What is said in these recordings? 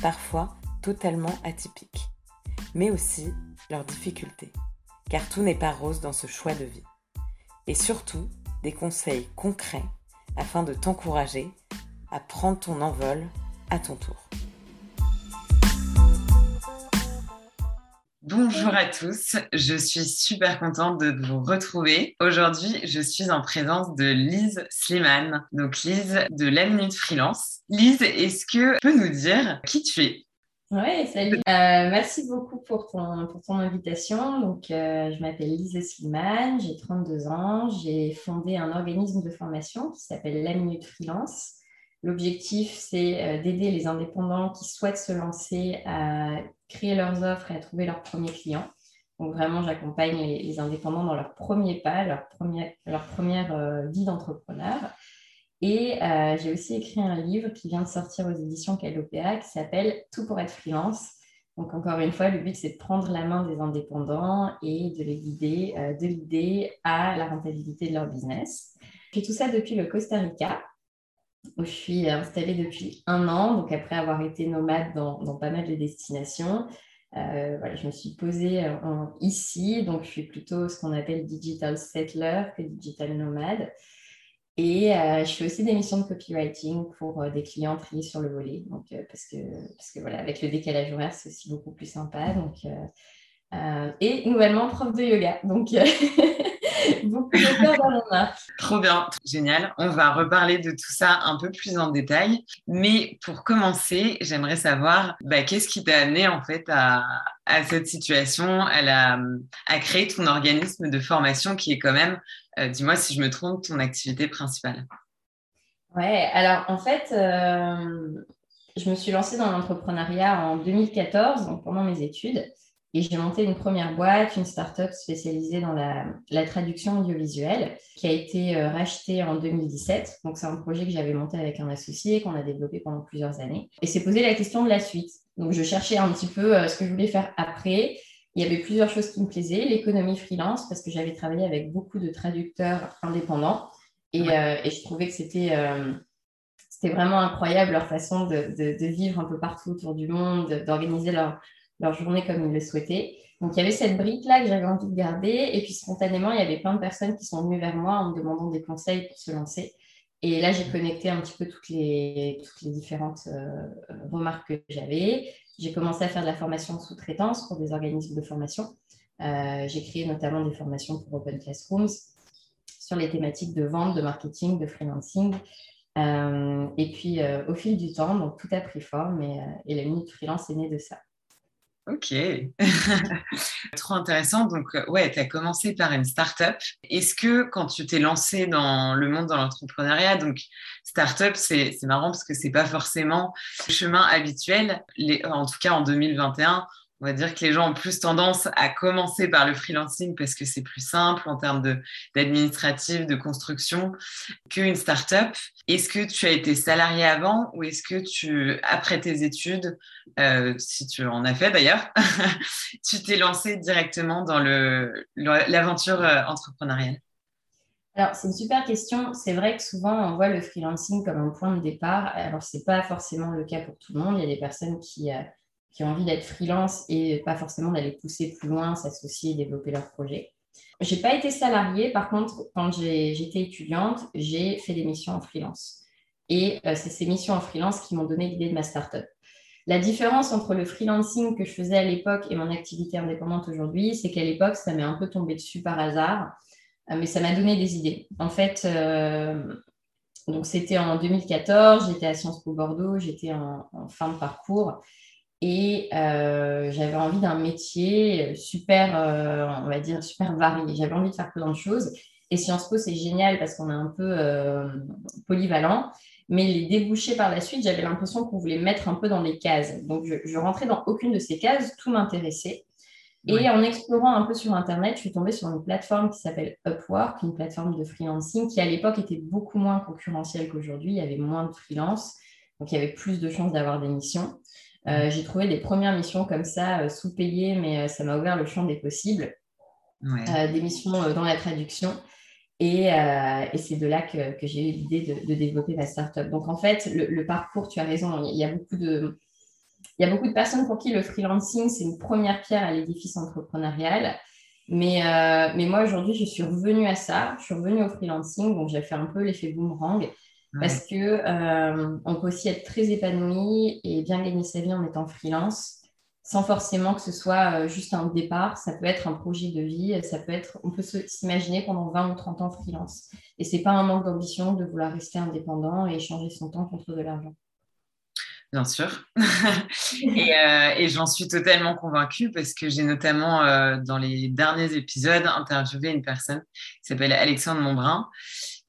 parfois totalement atypiques, mais aussi leurs difficultés, car tout n'est pas rose dans ce choix de vie. Et surtout, des conseils concrets afin de t'encourager à prendre ton envol à ton tour. Bonjour à tous, je suis super contente de vous retrouver. Aujourd'hui, je suis en présence de Lise Sliman, donc Lise de la Minute Freelance. Lise, est-ce que tu peux nous dire qui tu es? Oui, salut. Euh, merci beaucoup pour ton, invitation. Euh, je m'appelle Lise Sliman, j'ai 32 ans. J'ai fondé un organisme de formation qui s'appelle La Minute Freelance. L'objectif, c'est euh, d'aider les indépendants qui souhaitent se lancer à créer leurs offres et à trouver leurs premiers clients. Donc vraiment, j'accompagne les, indépendants dans leur premier pas, leur, première, euh, vie d'entrepreneur. Et euh, j'ai aussi écrit un livre qui vient de sortir aux éditions Calopea qui s'appelle Tout pour être freelance. Donc encore une fois, le but, c'est de prendre la main des indépendants et de les guider de l'idée à la rentabilité de leur business. Je fais tout ça depuis le Costa Rica où je suis installée depuis un an, donc après avoir été nomade dans, pas mal de destinations. Euh, voilà, je me suis posée euh, ici, donc je suis plutôt ce qu'on appelle digital settler que digital nomade. Et euh, je fais aussi des missions de copywriting pour des clients triés sur le volet, donc, parce, que, parce que voilà, avec le décalage horaire, c'est aussi beaucoup plus sympa. Donc, et nouvellement prof de yoga. Donc, beaucoup de peur dans mon arc. Trop bien, génial. On va reparler de tout ça un peu plus en détail. Mais pour commencer, j'aimerais savoir bah, qu'est-ce qui t'a amené en fait à, cette situation, à, à, créer ton organisme de formation qui est quand même, euh, dis-moi si je me trompe, ton activité principale? Ouais, alors en fait, euh, je me suis lancée dans l'entrepreneuriat en 2014, donc pendant mes études. Et j'ai monté une première boîte, une start-up spécialisée dans la, traduction audiovisuelle, qui a été euh, rachetée en 2017. Donc, c'est un projet que j'avais monté avec un associé, qu'on a développé pendant plusieurs années. Et c'est posé la question de la suite. Donc, je cherchais un petit peu euh, ce que je voulais faire après. Il y avait plusieurs choses qui me plaisaient. L'économie freelance, parce que j'avais travaillé avec beaucoup de traducteurs indépendants. Et, euh, je trouvais que c'était c'était vraiment incroyable leur façon de, de, vivre un peu partout autour du monde, d'organiser leur leur journée comme ils le souhaitaient. Donc, il y avait cette brique-là que j'avais envie de garder. Et puis, spontanément, il y avait plein de personnes qui sont venues vers moi en me demandant des conseils pour se lancer. Et là, j'ai connecté un petit peu toutes les, différentes euh, remarques que j'avais. J'ai commencé à faire de la formation sous-traitance pour des organismes de formation. Euh, j'ai créé notamment des formations pour Open Classrooms sur les thématiques de vente, de marketing, de freelancing. Euh, et puis, au fil du temps, donc tout a pris forme et, et la minute freelance est née de ça. Ok, trop intéressant. Donc, euh, ouais, tu as commencé par une start-up. Est-ce que quand tu t'es lancé dans le monde de l'entrepreneuriat, donc start-up, c'est marrant parce que c'est pas forcément le chemin habituel, en tout cas en 2021 on va dire que les gens ont plus tendance à commencer par le freelancing parce que c'est plus simple en termes d'administratif, de, construction qu'une start-up. Est-ce que tu as été salarié avant ou est-ce que tu, après tes études, euh, si tu en as fait d'ailleurs, tu t'es lancé directement dans l'aventure euh, entrepreneuriale? Alors, c'est une super question. C'est vrai que souvent, on voit le freelancing comme un point de départ. Alors, ce n'est pas forcément le cas pour tout le monde. Il y a des personnes qui, euh, qui ont envie d'être freelance et pas forcément d'aller pousser plus loin, s'associer et développer leur projet. Je n'ai pas été salariée, par contre, quand j'étais étudiante, j'ai fait des missions en freelance. Et euh, c'est ces missions en freelance qui m'ont donné l'idée de ma startup. La différence entre le freelancing que je faisais à l'époque et mon activité indépendante aujourd'hui, c'est qu'à l'époque, ça m'est un peu tombé dessus par hasard, euh, mais ça m'a donné des idées. En fait, euh, c'était en 2014, j'étais à Sciences Po Bordeaux, j'étais en, fin de parcours et euh, j'avais envie d'un métier super, euh, on va dire, super varié. J'avais envie de faire plein de choses. Et Sciences Po, c'est génial parce qu'on est un peu euh, polyvalent. mais les débouchés par la suite, j'avais l'impression qu'on voulait mettre un peu dans les cases. Donc, je, je rentrais dans aucune de ces cases, tout m'intéressait. Et en explorant un peu sur Internet, je suis tombée sur une plateforme qui s'appelle Upwork, une plateforme de freelancing qui, à l'époque, était beaucoup moins concurrentielle qu'aujourd'hui. Il y avait moins de freelance, donc il y avait plus de chances d'avoir des missions. Euh, j'ai trouvé des premières missions comme ça, euh, sous-payées, mais euh, ça m'a ouvert le champ des possibles. des missions dans la traduction. Et, c'est de là que, j'ai eu l'idée de, développer ma startup. Donc, en fait, le, parcours, tu as raison, il y a beaucoup de il y a beaucoup de personnes pour qui le freelancing, c'est une première pierre à l'édifice entrepreneurial. Mais, euh, mais moi, aujourd'hui, je suis revenue à ça. Je suis revenue au freelancing. Donc, j'ai fait un peu l'effet boomerang. Parce que euh, on peut aussi être très épanoui et bien gagner sa vie en étant freelance sans forcément que ce soit euh, juste un départ. Ça peut être un projet de vie. Ça peut être, on peut s'imaginer pendant 20 ou 30 ans freelance. Et ce n'est pas un manque d'ambition de vouloir rester indépendant et échanger son temps contre de l'argent. Bien sûr. Euh, et, j'en suis totalement convaincue parce que j'ai notamment, euh, dans les derniers épisodes, interviewé une personne qui s'appelle Alexandre Montbrun,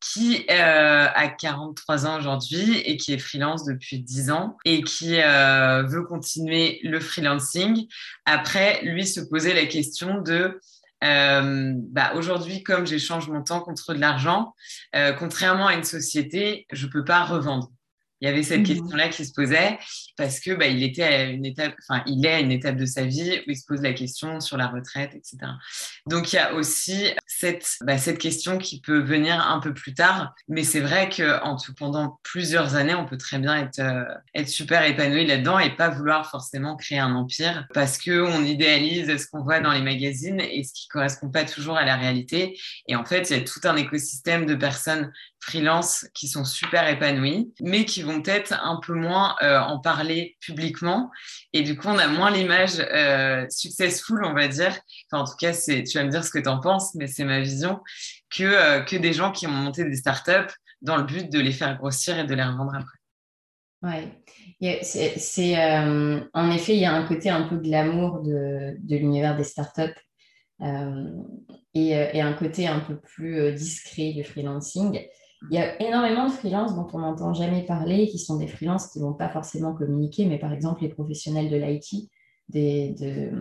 qui euh, a 43 ans aujourd'hui et qui est freelance depuis 10 ans et qui veut continuer le freelancing. Après, lui se posait la question de bah, aujourd'hui, comme j'échange mon temps contre de l'argent, contrairement à une société, je ne peux pas revendre il y avait cette mmh. question-là qui se posait parce que bah, il était à une étape, enfin, il est à une étape de sa vie où il se pose la question sur la retraite, etc. Donc il y a aussi cette, bah, cette question qui peut venir un peu plus tard, mais c'est vrai que en tout, pendant plusieurs années, on peut très bien être, euh, super épanoui là-dedans et pas vouloir forcément créer un empire parce que on idéalise ce qu'on voit dans les magazines et ce qui correspond pas toujours à la réalité. Et en fait, il y a tout un écosystème de personnes freelance qui sont super épanouis, mais qui vont peut-être un peu moins euh, en parler publiquement. Et du coup, on a moins l'image euh, successful, on va dire. En tout cas, c'est, tu vas me dire ce que tu en penses, mais c'est ma vision, que, euh, que des gens qui ont monté des startups dans le but de les faire grossir et de les revendre après. Oui, c'est, en effet, il y a un côté un peu glamour de, de l'univers des startups. Et, un côté un peu plus discret du freelancing. Il y a énormément de freelances dont on n'entend jamais parler, qui sont des freelances qui ne vont pas forcément communiquer, mais par exemple les professionnels de l'IT, de,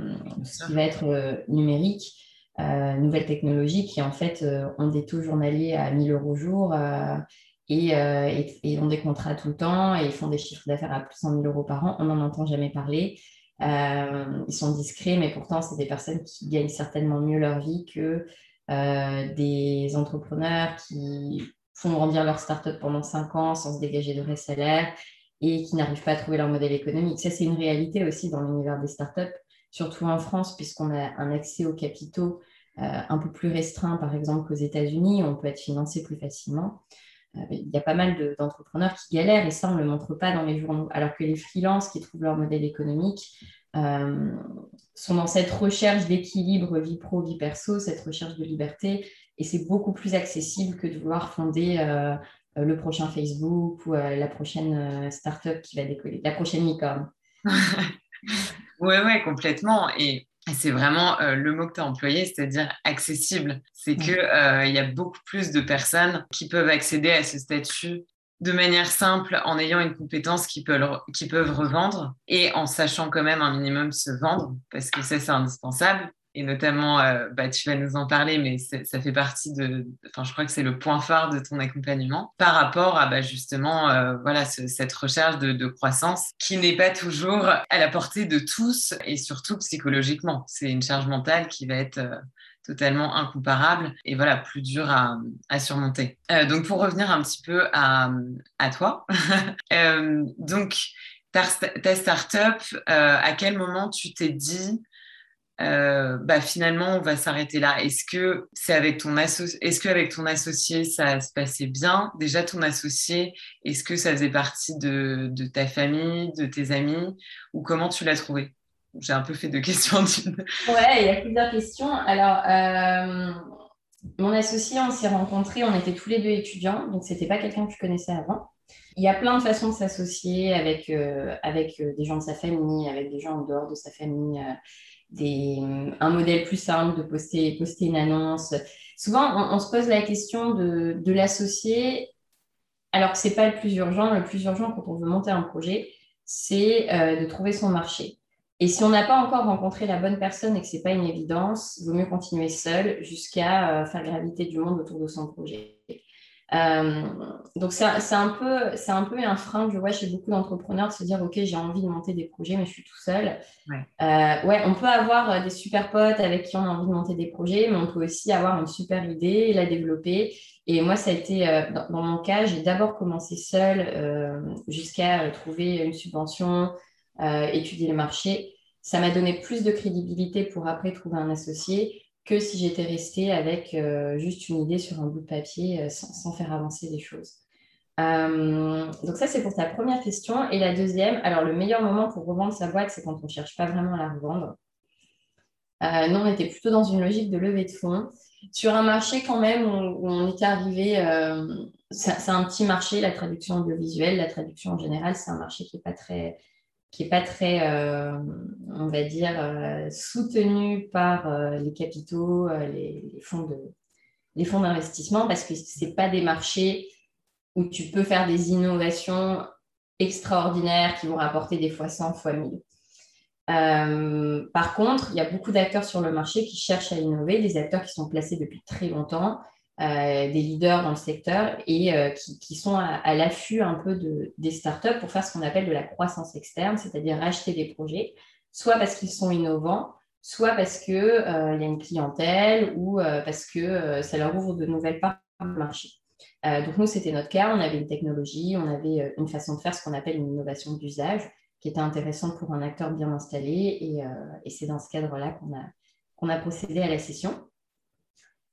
ce qui va être euh, numérique, euh, nouvelles technologies, qui en fait euh, ont des taux journaliers à 1000 euros jour et, et, ont des contrats tout le temps et font des chiffres d'affaires à plus de 100 000 euros par an. On n'en entend jamais parler. ils sont discrets, mais pourtant, c'est des personnes qui gagnent certainement mieux leur vie que des entrepreneurs qui font grandir leur start-up pendant cinq ans sans se dégager de vrais salaires et qui n'arrivent pas à trouver leur modèle économique. Ça, c'est une réalité aussi dans l'univers des startups, surtout en France, puisqu'on a un accès aux capitaux euh, un peu plus restreint, par exemple, qu'aux États-Unis, on peut être financé plus facilement. Euh, il y a pas mal d'entrepreneurs qui galèrent et ça, on ne le montre pas dans les journaux. Alors que les freelances qui trouvent leur modèle économique euh, sont dans cette recherche d'équilibre vie pro, vie perso, cette recherche de liberté et c'est beaucoup plus accessible que de vouloir fonder euh, euh, le prochain Facebook ou euh, la prochaine startup qui va décoller, la prochaine licorne. oui, ouais, complètement. Et c'est vraiment le mot que tu as employé, c'est-à-dire accessible. C'est qu'il il y a beaucoup plus de personnes qui peuvent accéder à ce statut de manière simple en ayant une compétence qui qui peuvent revendre et en sachant quand même un minimum se vendre, parce que ça, c'est indispensable et notamment, euh, bah, tu vas nous en parler, mais ça fait partie de, enfin, je crois que c'est le point phare de ton accompagnement par rapport à bah, justement, euh, voilà, cette recherche de, croissance qui n'est pas toujours à la portée de tous et surtout psychologiquement. C'est une charge mentale qui va être euh, totalement incomparable et voilà, plus dur à, surmonter. donc, pour revenir un petit peu à, à toi, donc, ta, ta start-up, à quel moment tu t'es dit euh, bah, finalement, on va s'arrêter là? Est-ce que c'est avec ton est-ce qu'avec ton associé, ça se passait bien? Déjà, ton associé, est-ce que ça faisait partie de, ta famille, de tes amis? Ou comment tu l'as trouvé? J'ai un peu fait deux questions. ouais, il y a plusieurs questions. Alors, euh, mon associé, on s'est rencontrés, on était tous les deux étudiants, donc c'était pas quelqu'un que je connaissais avant. Il y a plein de façons de s'associer avec, euh, avec des gens de sa famille, avec des gens en dehors de sa famille un modèle plus simple de poster, poster une annonce. Souvent, on, se pose la question de, de l'associé alors ce n'est pas le plus urgent. Le plus urgent quand on veut monter un projet, c'est de trouver son marché. Et si on n'a pas encore rencontré la bonne personne et que ce n'est pas une évidence, il vaut mieux continuer seul jusqu'à faire graviter du monde autour de son projet. Euh, donc, c'est un, peu, un peu un frein que je vois chez beaucoup d'entrepreneurs de se dire Ok, j'ai envie de monter des projets, mais je suis tout seul. Ouais. Euh, ouais, on peut avoir euh, des super potes avec qui on a envie de monter des projets, mais on peut aussi avoir une super idée et la développer. Et moi, ça a été, dans, mon cas, j'ai d'abord commencé seul jusqu'à trouver une subvention, étudier le marché. Ça m'a donné plus de crédibilité pour après trouver un associé que si j'étais restée avec euh, juste une idée sur un bout de papier euh, sans, faire avancer les choses. Euh, donc ça, c'est pour ta première question. Et la deuxième, alors le meilleur moment pour revendre sa boîte, c'est quand on ne cherche pas vraiment à la revendre. nous, on était plutôt dans une logique de levée de fonds. Sur un marché quand même où, on était arrivé, c'est un petit marché, la traduction audiovisuelle, la traduction en général, c'est un marché qui n'est pas très qui n'est pas très, euh, on va dire, euh, soutenu par euh, les capitaux, les, fonds d'investissement, parce que ce pas des marchés où tu peux faire des innovations extraordinaires qui vont rapporter des fois 100, fois 1000. par contre, il y a beaucoup d'acteurs sur le marché qui cherchent à innover, des acteurs qui sont placés depuis très longtemps, des leaders dans le secteur et euh, qui, sont à, l'affût un peu de, des startups pour faire ce qu'on appelle de la croissance externe, c'est-à-dire acheter des projets, soit parce qu'ils sont innovants, soit parce qu'il euh, y a une clientèle ou parce que ça leur ouvre de nouvelles parts du marché. donc nous, c'était notre cas, on avait une technologie, on avait une façon de faire ce qu'on appelle une innovation d'usage qui était intéressante pour un acteur bien installé et, et c'est dans ce cadre-là qu'on a, qu'on a procédé à la session.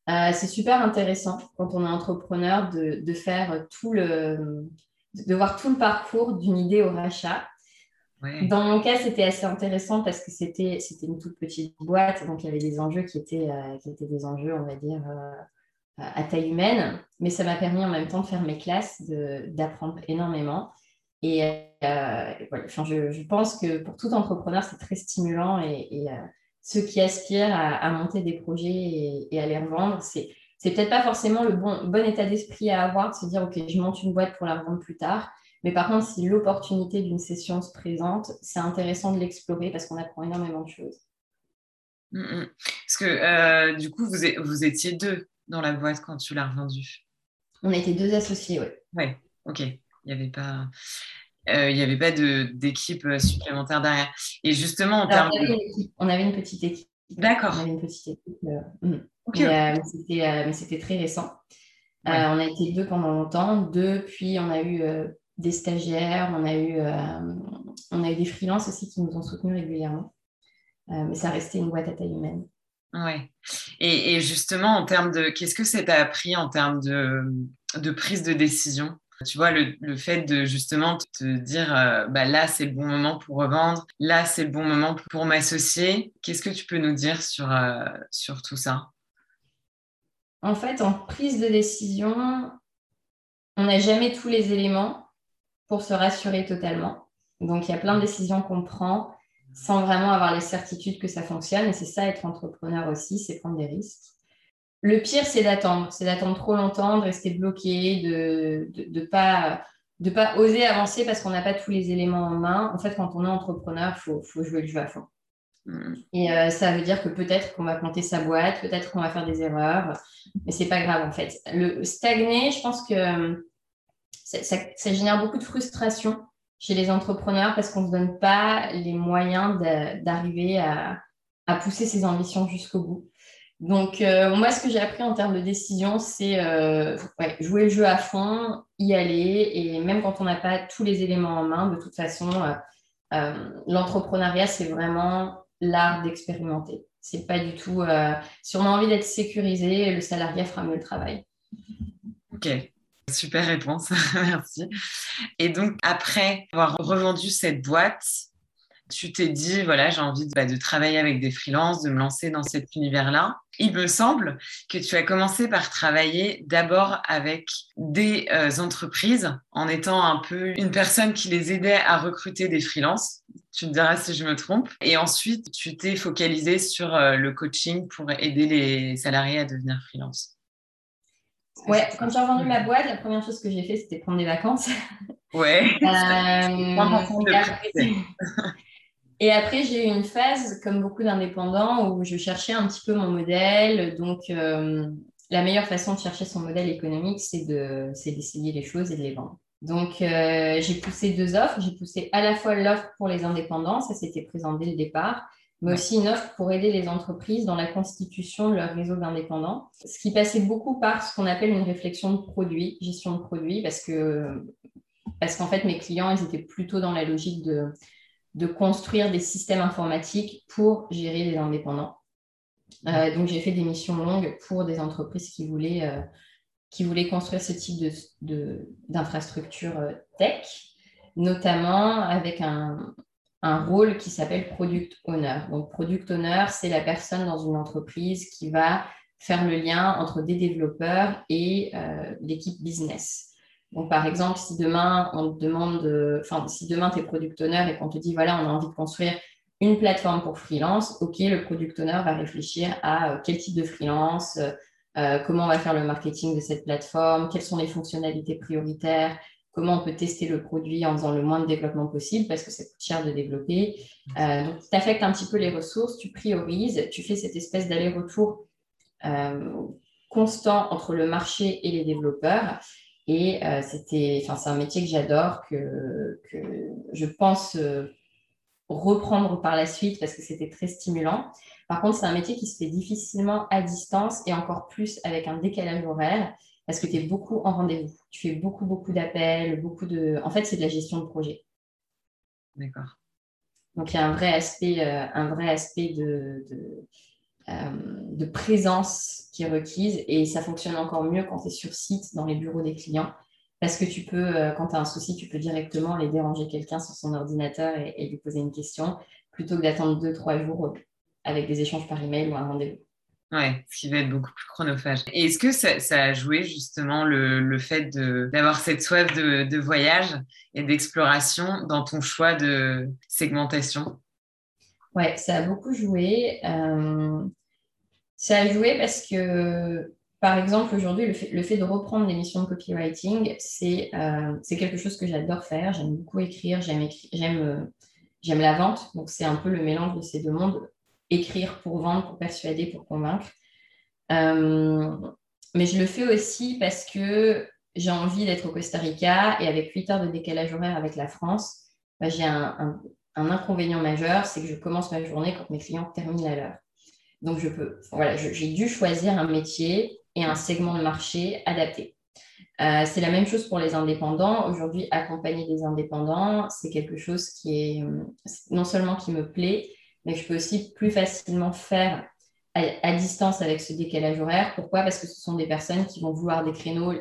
Euh, c'est super intéressant quand on est entrepreneur de, faire tout le, de voir tout le parcours d'une idée au rachat. Dans mon cas, c'était assez intéressant parce que c'était, c'était une toute petite boîte, donc il y avait des enjeux qui étaient, euh, qui étaient des enjeux, on va dire, euh, à taille humaine, mais ça m'a permis en même temps de faire mes classes, d'apprendre énormément. Et je, pense que pour tout entrepreneur, c'est très stimulant et ceux qui aspirent à, monter des projets et, à les revendre, c'est c'est peut-être pas forcément le bon, bon état d'esprit à avoir de se dire ok je monte une boîte pour la revendre plus tard. Mais par contre si l'opportunité d'une session se présente c'est intéressant de l'explorer parce qu'on apprend énormément de choses. Mm, mm. parce que euh, du coup vous, vous étiez deux dans la boîte quand tu l'as revendue. On était deux associés oui ouais ok. Il n'y avait pas il n'y avait pas d'équipe euh, supplémentaire derrière. Et justement, en termes on, avait une petite équipe. D'accord. On avait une petite équipe. Euh, mm. mais, c'était très récent. on a été deux pendant longtemps. Deux, puis on a eu des stagiaires, on a, eu, on a eu des freelances aussi qui nous ont soutenus régulièrement. mais ça restait une boîte à taille humaine. Ouais. Et, et justement, en termes de. Qu'est-ce que ça t'a appris en termes de, de prise de décision? Tu vois, le, fait de justement te dire, euh, bah là, c'est le bon moment pour revendre, là, c'est le bon moment pour m'associer. Qu'est-ce que tu peux nous dire sur, euh, sur tout ça? En fait, en prise de décision, on n'a jamais tous les éléments pour se rassurer totalement. Donc, il y a plein de décisions qu'on prend sans vraiment avoir les certitudes que ça fonctionne. Et c'est ça, être entrepreneur aussi, c'est prendre des risques. Le pire, c'est d'attendre. C'est d'attendre trop longtemps, de rester bloqué, de ne pas, de pas oser avancer parce qu'on n'a pas tous les éléments en main. En fait, quand on est entrepreneur, il faut, faut, jouer le jeu à fond. Mm. Et euh, ça veut dire que peut-être qu'on va planter sa boîte, peut-être qu'on va faire des erreurs, mais c'est pas grave en fait. Le stagner, je pense que euh, ça, génère beaucoup de frustration chez les entrepreneurs parce qu'on ne se donne pas les moyens d'arriver à, à, pousser ses ambitions jusqu'au bout. Donc, euh, moi, ce que j'ai appris en termes de décision, c'est euh, jouer le jeu à fond, y aller, et même quand on n'a pas tous les éléments en main, de toute façon, euh, l'entrepreneuriat, c'est vraiment l'art d'expérimenter. C'est pas du tout. si on a envie d'être sécurisé, le salarié fera mieux le travail. Ok. Super réponse, merci. Et donc, après avoir revendu cette boîte, tu t'es dit, voilà, j'ai envie de, bah, de, travailler avec des freelances, de me lancer dans cet univers-là. Il me semble que tu as commencé par travailler d'abord avec des euh, entreprises en étant un peu une personne qui les aidait à recruter des freelances. Tu me diras si je me trompe. Et ensuite, tu t'es focalisé sur euh, le coaching pour aider les salariés à devenir freelance. Ouais, quand j'ai revendu ma boîte, la première chose que j'ai fait, c'était prendre des vacances. Ouais. Et après, j'ai eu une phase, comme beaucoup d'indépendants, où je cherchais un petit peu mon modèle. Donc, euh, la meilleure façon de chercher son modèle économique, c'est d'essayer les choses et de les vendre. Donc, euh, j'ai poussé deux offres. J'ai poussé à la fois l'offre pour les indépendants, ça s'était présent dès le départ, mais aussi une offre pour aider les entreprises dans la constitution de leur réseau d'indépendants. Ce qui passait beaucoup par ce qu'on appelle une réflexion de produit, gestion de produit, parce que parce qu'en fait, mes clients, ils étaient plutôt dans la logique de de construire des systèmes informatiques pour gérer les indépendants. Euh, donc, j'ai fait des missions longues pour des entreprises qui voulaient, euh, qui voulaient construire ce type d'infrastructure de, euh, tech, notamment avec un, un rôle qui s'appelle Product Owner. Donc, Product Owner, c'est la personne dans une entreprise qui va faire le lien entre des développeurs et l'équipe business. Donc, par exemple, si demain, on te demande, enfin, si demain, tu es product owner et qu'on te dit, voilà, on a envie de construire une plateforme pour freelance, OK, le product owner va réfléchir à euh, quel type de freelance, euh, euh, comment on va faire le marketing de cette plateforme, quelles sont les fonctionnalités prioritaires, comment on peut tester le produit en faisant le moins de développement possible parce que ça coûte cher de développer. donc, tu affectes un petit peu les ressources, tu priorises, tu fais cette espèce d'aller-retour constant entre le marché et les développeurs. Et euh, c'était, enfin, c'est un métier que j'adore, que, que je pense euh, reprendre par la suite parce que c'était très stimulant. Par contre, c'est un métier qui se fait difficilement à distance et encore plus avec un décalage horaire parce que tu es beaucoup en rendez-vous. Tu fais beaucoup, beaucoup d'appels, beaucoup de. En fait, c'est de la gestion de projet. D'accord. Donc, il y a un vrai aspect, euh, un vrai aspect de, de de présence qui est requise et ça fonctionne encore mieux quand tu es sur site dans les bureaux des clients parce que tu peux, euh, quand tu as un souci, tu peux directement aller déranger quelqu'un sur son ordinateur et, lui poser une question plutôt que d'attendre deux, trois jours avec des échanges par email ou un rendez-vous. Ouais, ce qui va être beaucoup plus chronophage. Et est-ce que ça, a joué justement le, fait d'avoir cette soif de, de voyage et d'exploration dans ton choix de segmentation? Ouais, ça a beaucoup joué. Euh, ça a joué parce que, par exemple, aujourd'hui, le fait, de reprendre des missions de copywriting, euh, c'est quelque chose que j'adore faire. J'aime beaucoup écrire, j'aime euh, j'aime la vente. Donc, c'est un peu le mélange de ces deux mondes. Écrire pour vendre, pour persuader, pour convaincre. mais je le fais aussi parce que j'ai envie d'être au Costa Rica et avec 8 heures de décalage horaire avec la France, bah, j'ai un, un inconvénient majeur, c'est que je commence ma journée quand mes clients terminent à l'heure. Donc, je peux, voilà, j'ai dû choisir un métier et un segment de marché adapté. Euh, c'est la même chose pour les indépendants. Aujourd'hui, accompagner des indépendants, c'est quelque chose qui est non seulement qui me plaît, mais que je peux aussi plus facilement faire à, distance avec ce décalage horaire. Pourquoi? Parce que ce sont des personnes qui vont vouloir des créneaux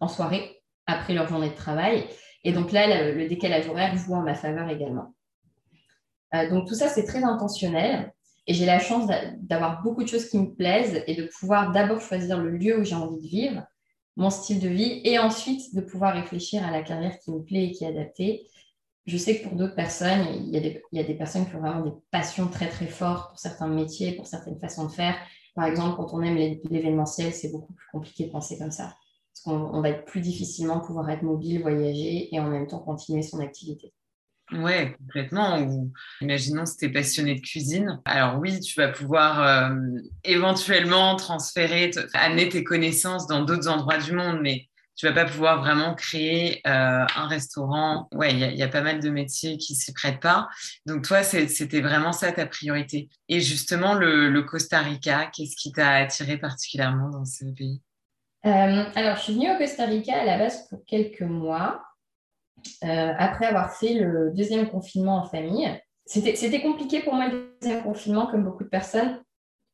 en soirée après leur journée de travail. Et donc là, le décalage horaire joue en ma faveur également. Euh, donc tout ça, c'est très intentionnel. Et j'ai la chance d'avoir beaucoup de choses qui me plaisent et de pouvoir d'abord choisir le lieu où j'ai envie de vivre, mon style de vie, et ensuite de pouvoir réfléchir à la carrière qui me plaît et qui est adaptée. Je sais que pour d'autres personnes, il y, a des, personnes qui ont vraiment des passions très très fortes pour certains métiers, pour certaines façons de faire. Par exemple, quand on aime l'événementiel, c'est beaucoup plus compliqué de penser comme ça. Parce qu'on va être plus difficilement pouvoir être mobile, voyager et en même temps continuer son activité. Ouais, complètement. imaginons si tu es passionné de cuisine. Alors oui, tu vas pouvoir euh, éventuellement transférer, amener tes connaissances dans d'autres endroits du monde, mais tu vas pas pouvoir vraiment créer euh, un restaurant. Ouais, il y, a pas mal de métiers qui s'y prêtent pas. Donc toi, c'était vraiment ça ta priorité. Et justement, le, Costa Rica, qu'est-ce qui t'a attiré particulièrement dans ce pays? Euh, Alors, je suis venue au Costa Rica à la base pour quelques mois. Euh, après avoir fait le deuxième confinement en famille. C'était compliqué pour moi le deuxième confinement, comme beaucoup de personnes.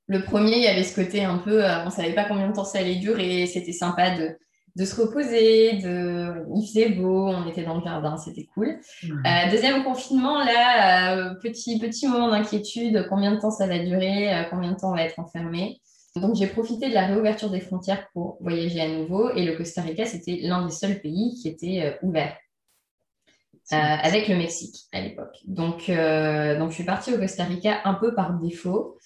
Le premier, il y avait ce côté un peu, euh, on ne savait pas combien de temps ça allait durer, c'était sympa de, de, se reposer, de... il faisait beau, on était dans le jardin, c'était cool. Euh, deuxième confinement, là, petit, petit moment d'inquiétude, combien de temps ça va durer, combien de temps on va être enfermé. Donc j'ai profité de la réouverture des frontières pour voyager à nouveau et le Costa Rica, c'était l'un des seuls pays qui était ouvert. Euh, avec le Mexique à l'époque. Donc, euh, donc, je suis partie au Costa Rica un peu par défaut.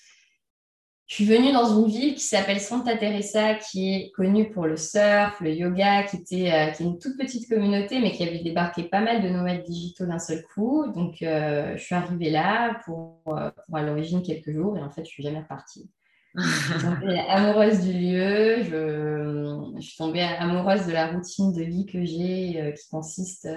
je suis venue dans une ville qui s'appelle Santa Teresa, qui est connue pour le surf, le yoga, qui, était, euh, est une toute petite communauté, mais qui avait débarqué pas mal de nomades digitaux d'un seul coup. Donc, je suis arrivée là pour, pour à l'origine quelques jours, et en fait, je suis jamais repartie. tombée amoureuse du lieu, je, suis tombée amoureuse de la routine de vie que j'ai, qui consiste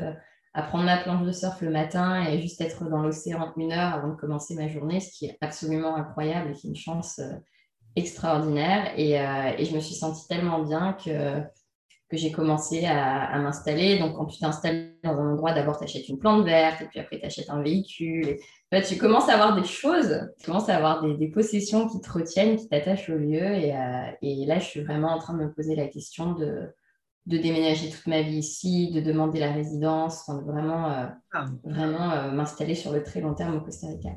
à prendre ma planche de surf le matin et juste être dans l'océan une heure avant de commencer ma journée, ce qui est absolument incroyable et qui est une chance euh, extraordinaire. Et, euh, et, je me suis sentie tellement bien que, j'ai commencé à, m'installer. Donc, quand tu t'installes dans un endroit, d'abord, tu achètes une plante verte et puis après, tu achètes un véhicule. Tu commences à avoir des choses, tu commences à avoir des, possessions qui te retiennent, qui t'attachent au lieu. Euh, et là, je suis vraiment en train de me poser la question de de déménager toute ma vie ici, de demander la résidence, de vraiment, euh, ah. vraiment euh, m'installer sur le très long terme au Costa Rica.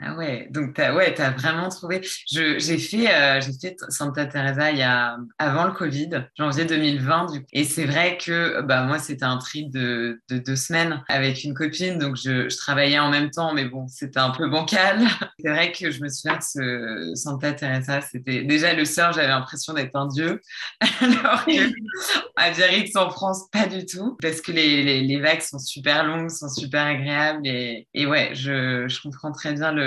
Ah ouais, donc tu as, ouais, as vraiment trouvé. J'ai fait, euh, fait Santa Teresa il y a, avant le Covid, janvier 2020. Du Et c'est vrai que bah, moi, c'était un tri de, de, deux semaines avec une copine. Donc je, je travaillais en même temps, mais bon, c'était un peu bancal. c'est vrai que je me souviens que ce Santa Teresa, c'était déjà le sort, j'avais l'impression d'être un dieu. Alors que à Biarritz en France, pas du tout. Parce que les, les, les, vagues sont super longues, sont super agréables. Et, et ouais, je, je comprends très bien le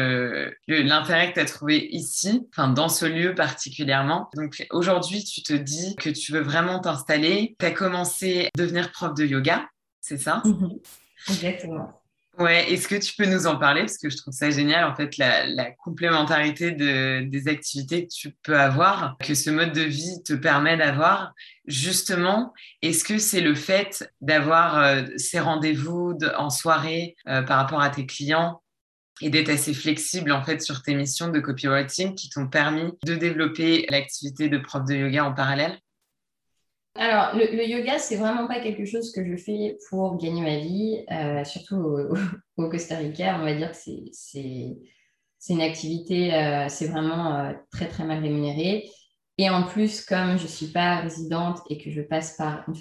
l'intérêt que tu as trouvé ici, enfin dans ce lieu particulièrement. Donc aujourd'hui, tu te dis que tu veux vraiment t'installer. Tu as commencé à devenir prof de yoga, c'est ça? Mhm. Exactement. Ouais, est-ce que tu peux nous en parler? Parce que je trouve ça génial, en fait, la, complémentarité de, des activités que tu peux avoir, que ce mode de vie te permet d'avoir. Justement, est-ce que c'est le fait d'avoir euh, ces rendez-vous en soirée euh, par rapport à tes clients? Et d'être assez flexible en fait sur tes missions de copywriting qui t'ont permis de développer l'activité de prof de yoga en parallèle? Alors, le, yoga, c'est vraiment pas quelque chose que je fais pour gagner ma vie, euh, surtout au, Costa Rica. On va dire que c'est une activité, euh, c'est vraiment euh, très très mal rémunéré. Et en plus, comme je ne suis pas résidente et que je passe par une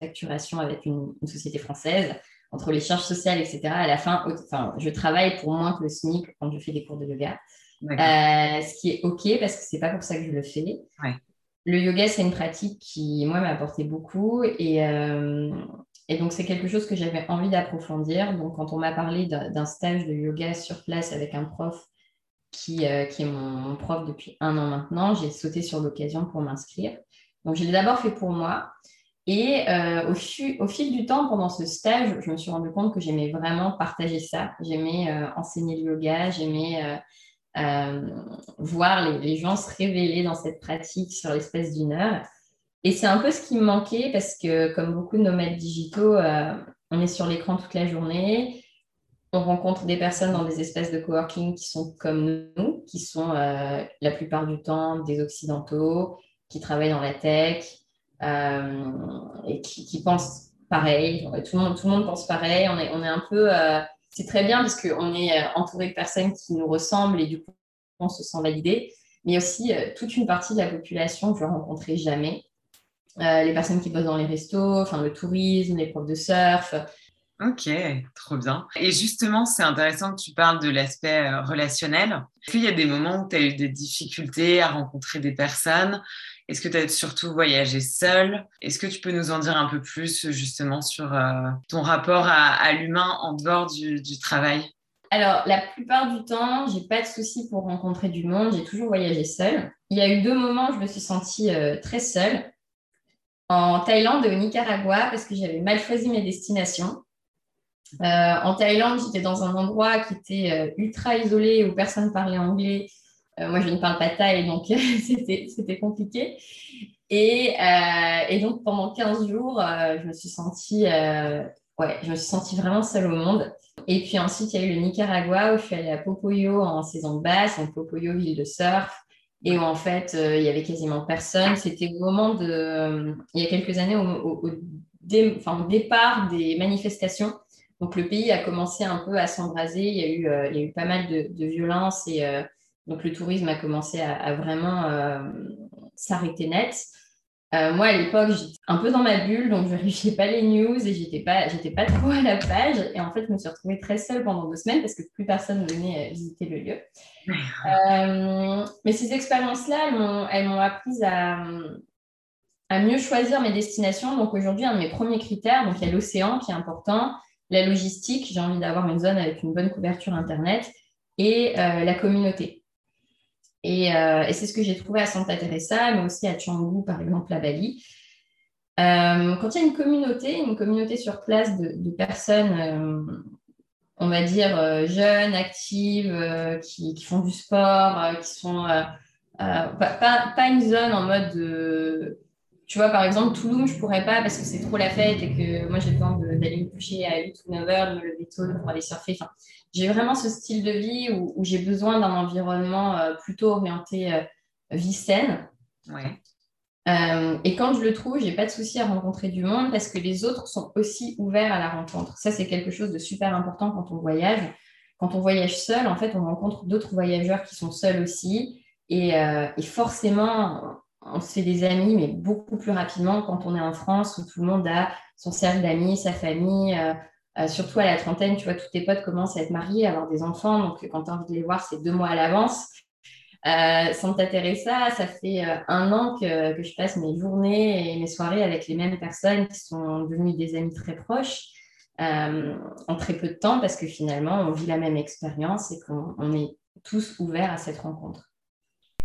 facturation avec une société française, entre les charges sociales, etc., à la fin, enfin, je travaille pour moins que le SMIC quand je fais des cours de yoga. Euh, ce qui est OK parce que c'est pas pour ça que je le fais. Le yoga, c'est une pratique qui, moi, m'a apporté beaucoup et, euh, et donc c'est quelque chose que j'avais envie d'approfondir. Donc, quand on m'a parlé d'un stage de yoga sur place avec un prof qui, euh, qui est mon, prof depuis un an maintenant, j'ai sauté sur l'occasion pour m'inscrire. Donc, je l'ai d'abord fait pour moi. Et euh, au, fil du temps, pendant ce stage, je me suis rendu compte que j'aimais vraiment partager ça. J'aimais euh, enseigner le yoga, j'aimais euh, voir les, gens se révéler dans cette pratique sur l'espace d'une heure. Et c'est un peu ce qui me manquait parce que, comme beaucoup de nomades digitaux, on est sur l'écran toute la journée. On rencontre des personnes dans des espaces de coworking qui sont comme nous, qui sont la plupart du temps des occidentaux, qui travaillent dans la tech, et qui, pensent pareil. Tout le, monde, tout le monde pense pareil. On est, on est un peu. Euh, c'est très bien parce qu'on est euh, entouré de personnes qui nous ressemblent et du coup, on se sent validé. Mais aussi toute une partie de la population que je ne rencontrais jamais. les personnes qui bossent dans les restos, enfin le tourisme, les profs de surf, Ok, trop bien. Et justement, c'est intéressant que tu parles de l'aspect relationnel. Est-ce qu'il y a des moments où tu as eu des difficultés à rencontrer des personnes est-ce que tu as surtout voyagé seul Est-ce que tu peux nous en dire un peu plus justement sur euh, ton rapport à, l'humain en dehors du, travail? Alors, la plupart du temps, j'ai pas de soucis pour rencontrer du monde. J'ai toujours voyagé seule. Il y a eu deux moments où je me suis sentie euh, très seule. En Thaïlande et au Nicaragua, parce que j'avais mal choisi mes destinations. Euh, en Thaïlande, j'étais dans un endroit qui était ultra isolé où personne parlait anglais moi, je ne parle pas thaï, donc c'était compliqué. Et, euh, donc, pendant 15 jours, euh, je me suis sentie, ouais, je me suis sentie vraiment seule au monde. Et puis ensuite, il y a eu le Nicaragua où je suis allée à Popoyo en saison basse, donc Popoyo, ville de surf, et où en fait, il y avait quasiment personne. C'était au moment de, il y a quelques années, au départ des manifestations. Donc le pays a commencé un peu à s'embraser. Il, y a eu, il y a eu pas mal de, de violences et donc le tourisme a commencé à, vraiment euh, s'arrêter net. Euh, moi, à l'époque, j'étais un peu dans ma bulle, donc je vérifiais pas les news et j'étais pas, j'étais pas trop à la page. Et en fait, je me suis retrouvée très seule pendant deux semaines parce que plus personne venait euh, visiter le lieu. Euh, mais ces expériences-là, elles m'ont appris à, à mieux choisir mes destinations. Donc aujourd'hui, un de mes premiers critères, donc il y a l'océan qui est important, la logistique, j'ai envie d'avoir une zone avec une bonne couverture Internet et la communauté. Euh, et, c'est ce que j'ai trouvé à Santa Teresa, mais aussi à Canggu, par exemple, à Bali. Euh, quand il y a une communauté, une communauté sur place de, personnes, euh, on va dire, jeunes, actives, qui, font du sport, qui sont pas, une zone en mode de tu vois, par exemple, Toulouse, je pourrais pas parce que c'est trop la fête et que moi, j'ai besoin d'aller me coucher à 8 ou 9 heures, de me lever tôt pour aller surfer. Enfin, j'ai vraiment ce style de vie où, j'ai besoin d'un environnement euh, plutôt orienté euh, vie saine. Ouais. Euh, et quand je le trouve, j'ai pas de souci à rencontrer du monde parce que les autres sont aussi ouverts à la rencontre. Ça, c'est quelque chose de super important quand on voyage. Quand on voyage seul, en fait, on rencontre d'autres voyageurs qui sont seuls aussi. Et, et forcément, on se fait des amis, mais beaucoup plus rapidement quand on est en France où tout le monde a son cercle d'amis, sa famille. Euh, euh, surtout à la trentaine, tu vois, tous tes potes commencent à être mariés, à avoir des enfants. Donc, quand tu as envie de les voir, c'est deux mois à l'avance. Euh, sans Teresa, ça fait euh, un an que, que, je passe mes journées et mes soirées avec les mêmes personnes qui sont devenues des amis très proches en très peu de temps parce que finalement, on vit la même expérience et qu'on est tous ouverts à cette rencontre.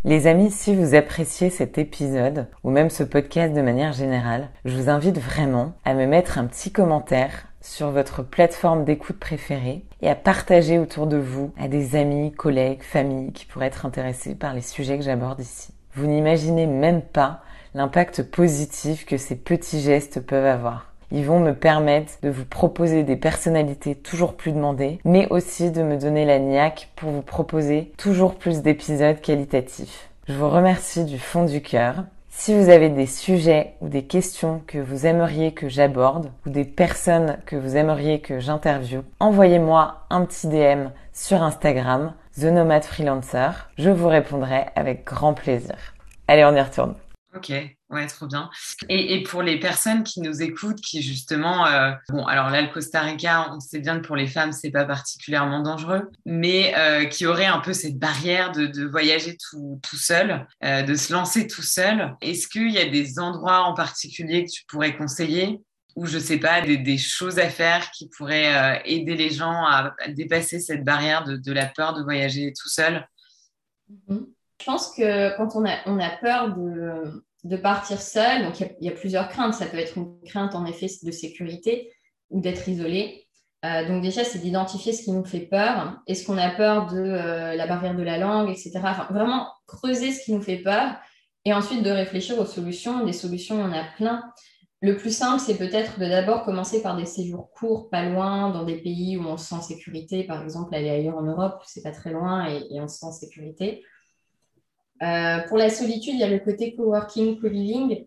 Les amis, si vous appréciez cet épisode ou même ce podcast de manière générale, je vous invite vraiment à me mettre un petit commentaire sur votre plateforme d'écoute préférée et à partager autour de vous à des amis, collègues, familles qui pourraient être intéressés par les sujets que j'aborde ici. Vous n'imaginez même pas l'impact positif que ces petits gestes peuvent avoir. Ils vont me permettre de vous proposer des personnalités toujours plus demandées, mais aussi de me donner la niaque pour vous proposer toujours plus d'épisodes qualitatifs. Je vous remercie du fond du cœur. Si vous avez des sujets ou des questions que vous aimeriez que j'aborde ou des personnes que vous aimeriez que j'interviewe, envoyez-moi un petit DM sur Instagram, The Nomad Freelancer. Je vous répondrai avec grand plaisir. Allez, on y retourne. Ok, ouais, trop bien. Et, pour les personnes qui nous écoutent, qui justement, euh, bon, alors là, le Costa Rica, on sait bien que pour les femmes, c'est pas particulièrement dangereux, mais euh, qui auraient un peu cette barrière de, voyager tout, seul, euh, de se lancer tout seul. Est-ce qu'il y a des endroits en particulier que tu pourrais conseiller ou je sais pas, des, choses à faire qui pourraient aider les gens à, dépasser cette barrière de, la peur de voyager tout seul? Mm-hmm. Je pense que quand on a peur de, partir seul, donc il y, a plusieurs craintes. Ça peut être une crainte en effet de sécurité ou d'être isolé. Euh, donc déjà, c'est d'identifier ce qui nous fait peur. Est-ce qu'on a peur de euh, la barrière de la langue, etc. Vraiment creuser ce qui nous fait peur et ensuite de réfléchir aux solutions. Des solutions, on en a plein. Le plus simple, c'est peut-être de d'abord commencer par des séjours courts, pas loin, dans des pays où on se sent en sécurité. Par exemple, aller ailleurs en Europe, c'est pas très loin et, et on se sent en sécurité. Euh, pour la solitude, il y a le côté coworking, co-living.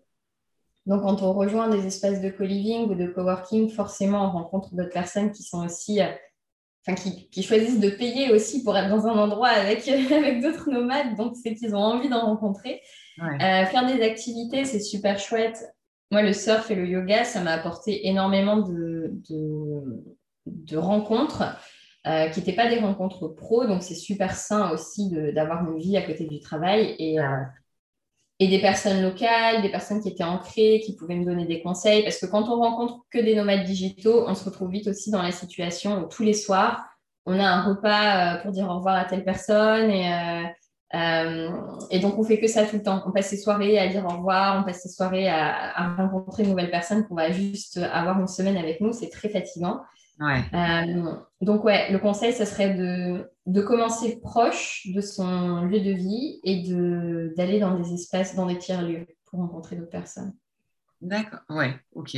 Donc, quand on rejoint des espaces de co-living ou de coworking, forcément, on rencontre d'autres personnes qui sont aussi, euh, enfin, qui, choisissent de payer aussi pour être dans un endroit avec, avec d'autres nomades. Donc, c'est qu'ils ont envie d'en rencontrer. Euh, faire des activités, c'est super chouette. Moi, le surf et le yoga, ça m'a apporté énormément de, de, de rencontres. Euh, qui n'étaient pas des rencontres pro. Donc, c'est super sain aussi d'avoir une vie à côté du travail et, euh, et des personnes locales, des personnes qui étaient ancrées, qui pouvaient me donner des conseils. Parce que quand on rencontre que des nomades digitaux, on se retrouve vite aussi dans la situation où tous les soirs, on a un repas euh, pour dire au revoir à telle personne et, et donc on fait que ça tout le temps. On passe ses soirées à dire au revoir, on passe ses soirées à, à rencontrer une nouvelle personne qu'on va juste avoir une semaine avec nous. C'est très fatigant. Euh, donc, ouais, le conseil, ce serait de, de, commencer proche de son lieu de vie et d'aller dans des espaces, dans des tiers-lieux pour rencontrer d'autres personnes. D'accord, ouais, ok.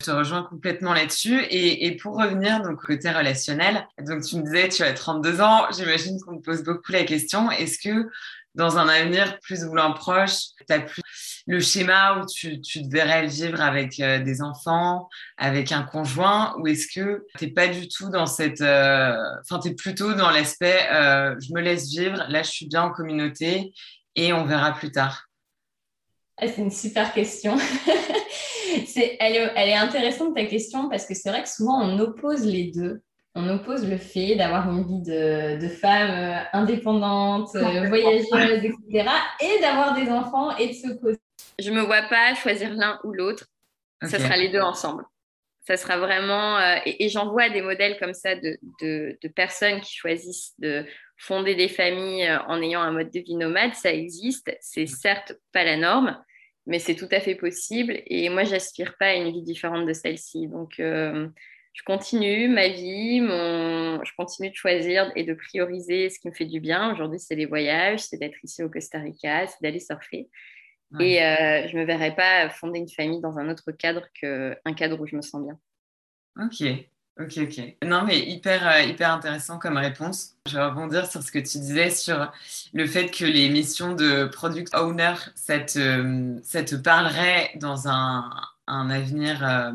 Je te rejoins complètement là-dessus. Et, et, pour revenir donc, au côté relationnel, donc tu me disais, tu as 32 ans, j'imagine qu'on te pose beaucoup la question, est-ce que dans un avenir plus ou moins proche, tu as plus le schéma où tu, tu te verrais vivre avec euh, des enfants, avec un conjoint, ou est-ce que tu n'es pas du tout dans cette... Euh, enfin, tu es plutôt dans l'aspect, euh, je me laisse vivre, là je suis bien en communauté et on verra plus tard? Ah, C'est une super question. c'est, elle, est, elle est intéressante ta question parce que c'est vrai que souvent on oppose les deux on oppose le fait d'avoir une vie de, femme euh, indépendante, euh, voyageuse, etc., et d'avoir des enfants et de se poser. Je me vois pas choisir l'un ou l'autre. Ça sera les deux ensemble. Ça sera vraiment. Euh, et, j'en vois des modèles comme ça de, personnes qui choisissent de fonder des familles en ayant un mode de vie nomade. Ça existe. C'est certes pas la norme, mais c'est tout à fait possible. Et moi, j'aspire pas à une vie différente de celle-ci. Donc je continue ma vie, mon... je continue de choisir et de prioriser ce qui me fait du bien. Aujourd'hui, c'est les voyages, c'est d'être ici au Costa Rica, c'est d'aller surfer. Et euh, je ne me verrais pas fonder une famille dans un autre cadre qu'un cadre où je me sens bien. Ok, ok, ok. Non, mais hyper, euh, hyper intéressant comme réponse. Je vais rebondir sur ce que tu disais sur le fait que les missions de product owner, ça te, ça te parlerait dans un, un avenir. Euh,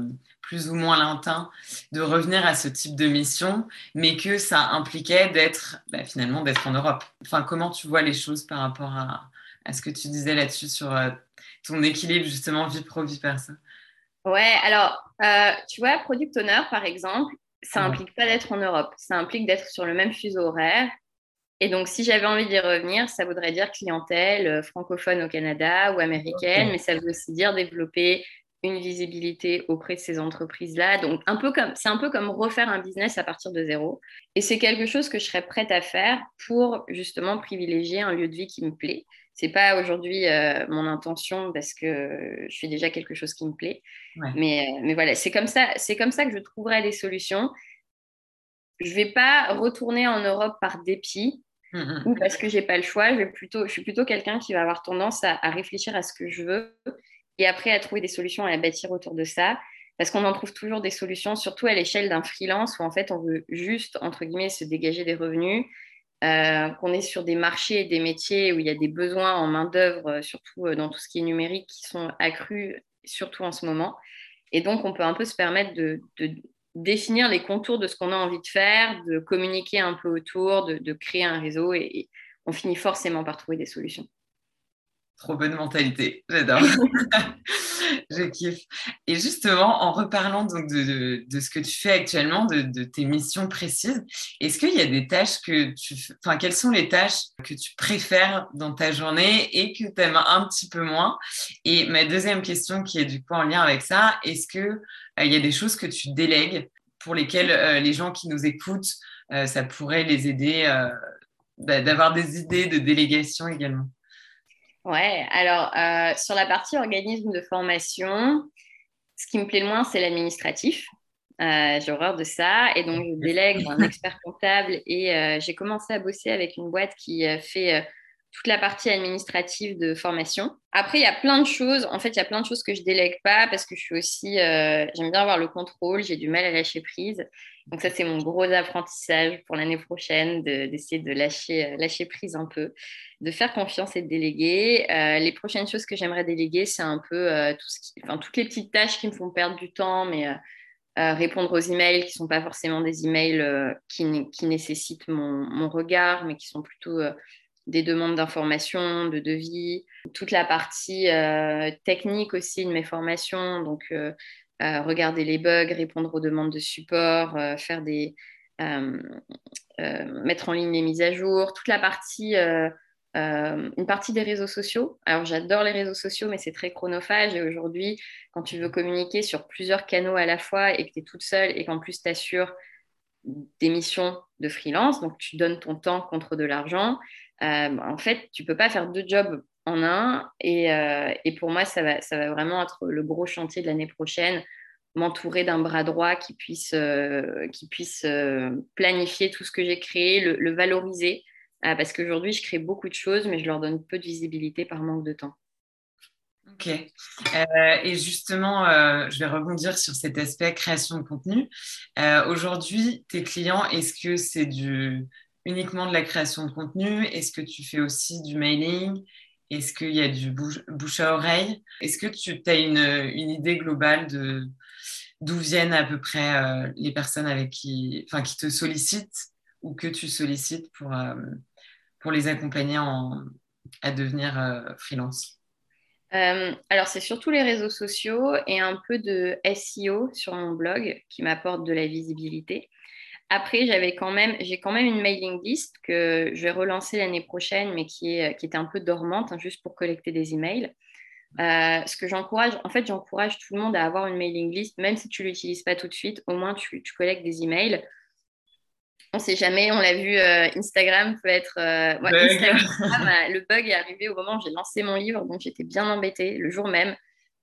plus ou moins lointain de revenir à ce type de mission, mais que ça impliquait d'être bah, finalement d'être en Europe. Enfin, comment tu vois les choses par rapport à, ce que tu disais là-dessus sur euh, ton équilibre justement vie pro vie perso? Ouais, alors euh, tu vois, product owner par exemple, ça n'implique pas d'être en Europe, ça implique d'être sur le même fuseau horaire. Et donc, si j'avais envie d'y revenir, ça voudrait dire clientèle euh, francophone au Canada ou américaine, mais ça veut aussi dire développer une visibilité auprès de ces entreprises-là. Donc, un peu comme, c'est un peu comme refaire un business à partir de zéro. Et c'est quelque chose que je serais prête à faire pour justement privilégier un lieu de vie qui me plaît. C'est pas aujourd'hui euh, mon intention parce que je fais déjà quelque chose qui me plaît. Mais, euh, mais voilà, c'est comme ça, c'est comme ça que je trouverai des solutions. Je vais pas retourner en Europe par dépit. Mmh, mmh. ou parce que j'ai pas le choix, je, vais plutôt, je suis plutôt quelqu'un qui va avoir tendance à réfléchir à ce que je veux et après à trouver des solutions à bâtir autour de ça. Parce qu'on en trouve toujours des solutions, surtout à l'échelle d'un freelance où en fait on veut juste, entre guillemets, se dégager des revenus, euh, qu'on est sur des marchés et des métiers où il y a des besoins en main-d'œuvre, euh, surtout euh, dans tout ce qui est numérique, qui sont accrus, surtout en ce moment. Et donc on peut un peu se permettre de, définir les contours de ce qu'on a envie de faire, de communiquer un peu autour, de, créer un réseau et on finit forcément par trouver des solutions. Trop bonne mentalité, j'adore. je kiffe. Et justement, en reparlant donc de, ce que tu fais actuellement, de, tes missions précises, est-ce qu'il y a des tâches que tu... Enfin, quelles sont les tâches que tu préfères dans ta journée et que tu aimes un petit peu moins? Et ma deuxième question qui est du coup en lien avec ça, est-ce qu'il euh, y a des choses que tu délègues pour lesquelles euh, les gens qui nous écoutent, euh, ça pourrait les aider d'avoir des idées de délégation également? Ouais, alors euh, sur la partie organisme de formation, ce qui me plaît le moins, c'est l'administratif. Euh, j'ai horreur de ça. Et donc, je délègue un expert comptable et euh, j'ai commencé à bosser avec une boîte qui fait toute la partie administrative de formation. Après, il y a plein de choses. En fait, il y a plein de choses que je délègue pas parce que je suis aussi, j'aime bien avoir le contrôle, j'ai du mal à lâcher prise. Donc ça, c'est mon gros apprentissage pour l'année prochaine, d'essayer de, lâcher, euh, lâcher prise un peu, de faire confiance et de déléguer. Euh, les prochaines choses que j'aimerais déléguer, c'est un peu euh, tout ce qui, enfin, toutes les petites tâches qui me font perdre du temps, mais répondre aux emails qui ne sont pas forcément des emails qui, qui, nécessitent mon, mon, regard, mais qui sont plutôt des demandes d'informations, de devis, toute la partie technique aussi de mes formations, donc regarder les bugs, répondre aux demandes de support, euh, faire des, euh, euh, mettre en ligne les mises à jour, toute la partie, une partie des réseaux sociaux. Alors j'adore les réseaux sociaux, mais c'est très chronophage. Et aujourd'hui, quand tu veux communiquer sur plusieurs canaux à la fois et que tu es toute seule et qu'en plus tu assures des missions de freelance, donc tu donnes ton temps contre de l'argent, en fait, tu peux pas faire deux jobs en un. Euh, et, pour moi, ça va, ça va vraiment être le gros chantier de l'année prochaine, m'entourer d'un bras droit qui puisse, euh, qui puisse euh, planifier tout ce que j'ai créé, le, valoriser. parce qu'aujourd'hui, je crée beaucoup de choses, mais je leur donne peu de visibilité par manque de temps. Ok. et justement, je vais rebondir sur cet aspect création de contenu. Aujourd'hui, tes clients, est-ce que c'est du uniquement de la création de contenu? Est-ce que tu fais aussi du mailing? Est-ce qu'il y a du bouche, à oreille? Est-ce que tu as une, idée globale de d'où viennent à peu près euh, les personnes avec qui, te sollicitent ou que tu sollicites pour, euh, les accompagner à devenir euh, freelance? Alors, c'est surtout les réseaux sociaux et un peu de SEO sur mon blog qui m'apporte de la visibilité. Après, j'avais quand même, j'ai quand même une mailing list que je vais relancer l'année prochaine, mais qui, est, qui était un peu dormante, hein, juste pour collecter des emails. Euh, ce que j'encourage, en fait, j'encourage tout le monde à avoir une mailing list, même si tu ne l'utilises pas tout de suite, au moins tu, tu collectes des emails. On ne sait jamais, on l'a vu, euh, Instagram peut être. Euh, le bug est arrivé au moment où j'ai lancé mon livre, donc j'étais bien embêtée le jour même,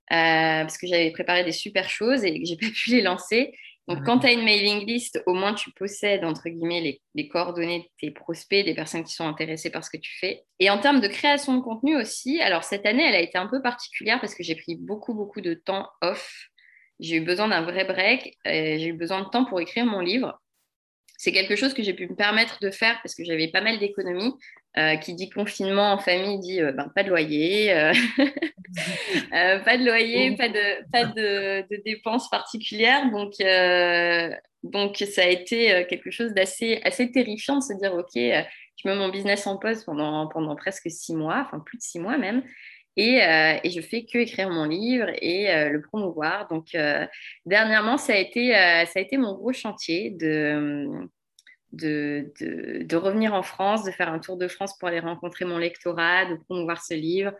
parce que j'avais préparé des super choses et que j'ai pas pu les lancer. Donc, quand tu as une mailing list, au moins tu possèdes, entre guillemets, les, coordonnées de tes prospects, des personnes qui sont intéressées par ce que tu fais. Et en termes de création de contenu aussi, alors cette année, elle a été un peu particulière parce que j'ai pris beaucoup, beaucoup de temps off. J'ai eu besoin d'un vrai break. J'ai eu besoin de temps pour écrire mon livre. C'est quelque chose que j'ai pu me permettre de faire parce que j'avais pas mal d'économies. Euh, qui dit confinement en famille dit euh, ben, pas de loyer, euh, pas de loyer, pas de, pas de, de dépenses particulières. Donc, donc, ça a été quelque chose d'assez assez terrifiant de se dire ok, je mets mon business en pause pendant, pendant presque six mois, enfin plus de six mois même. Et, et, je fais que écrire mon livre et le promouvoir. Donc, dernièrement, ça a, été, ça a été mon gros chantier de, de, de, revenir en France, de faire un tour de France pour aller rencontrer mon lectorat, de promouvoir ce livre,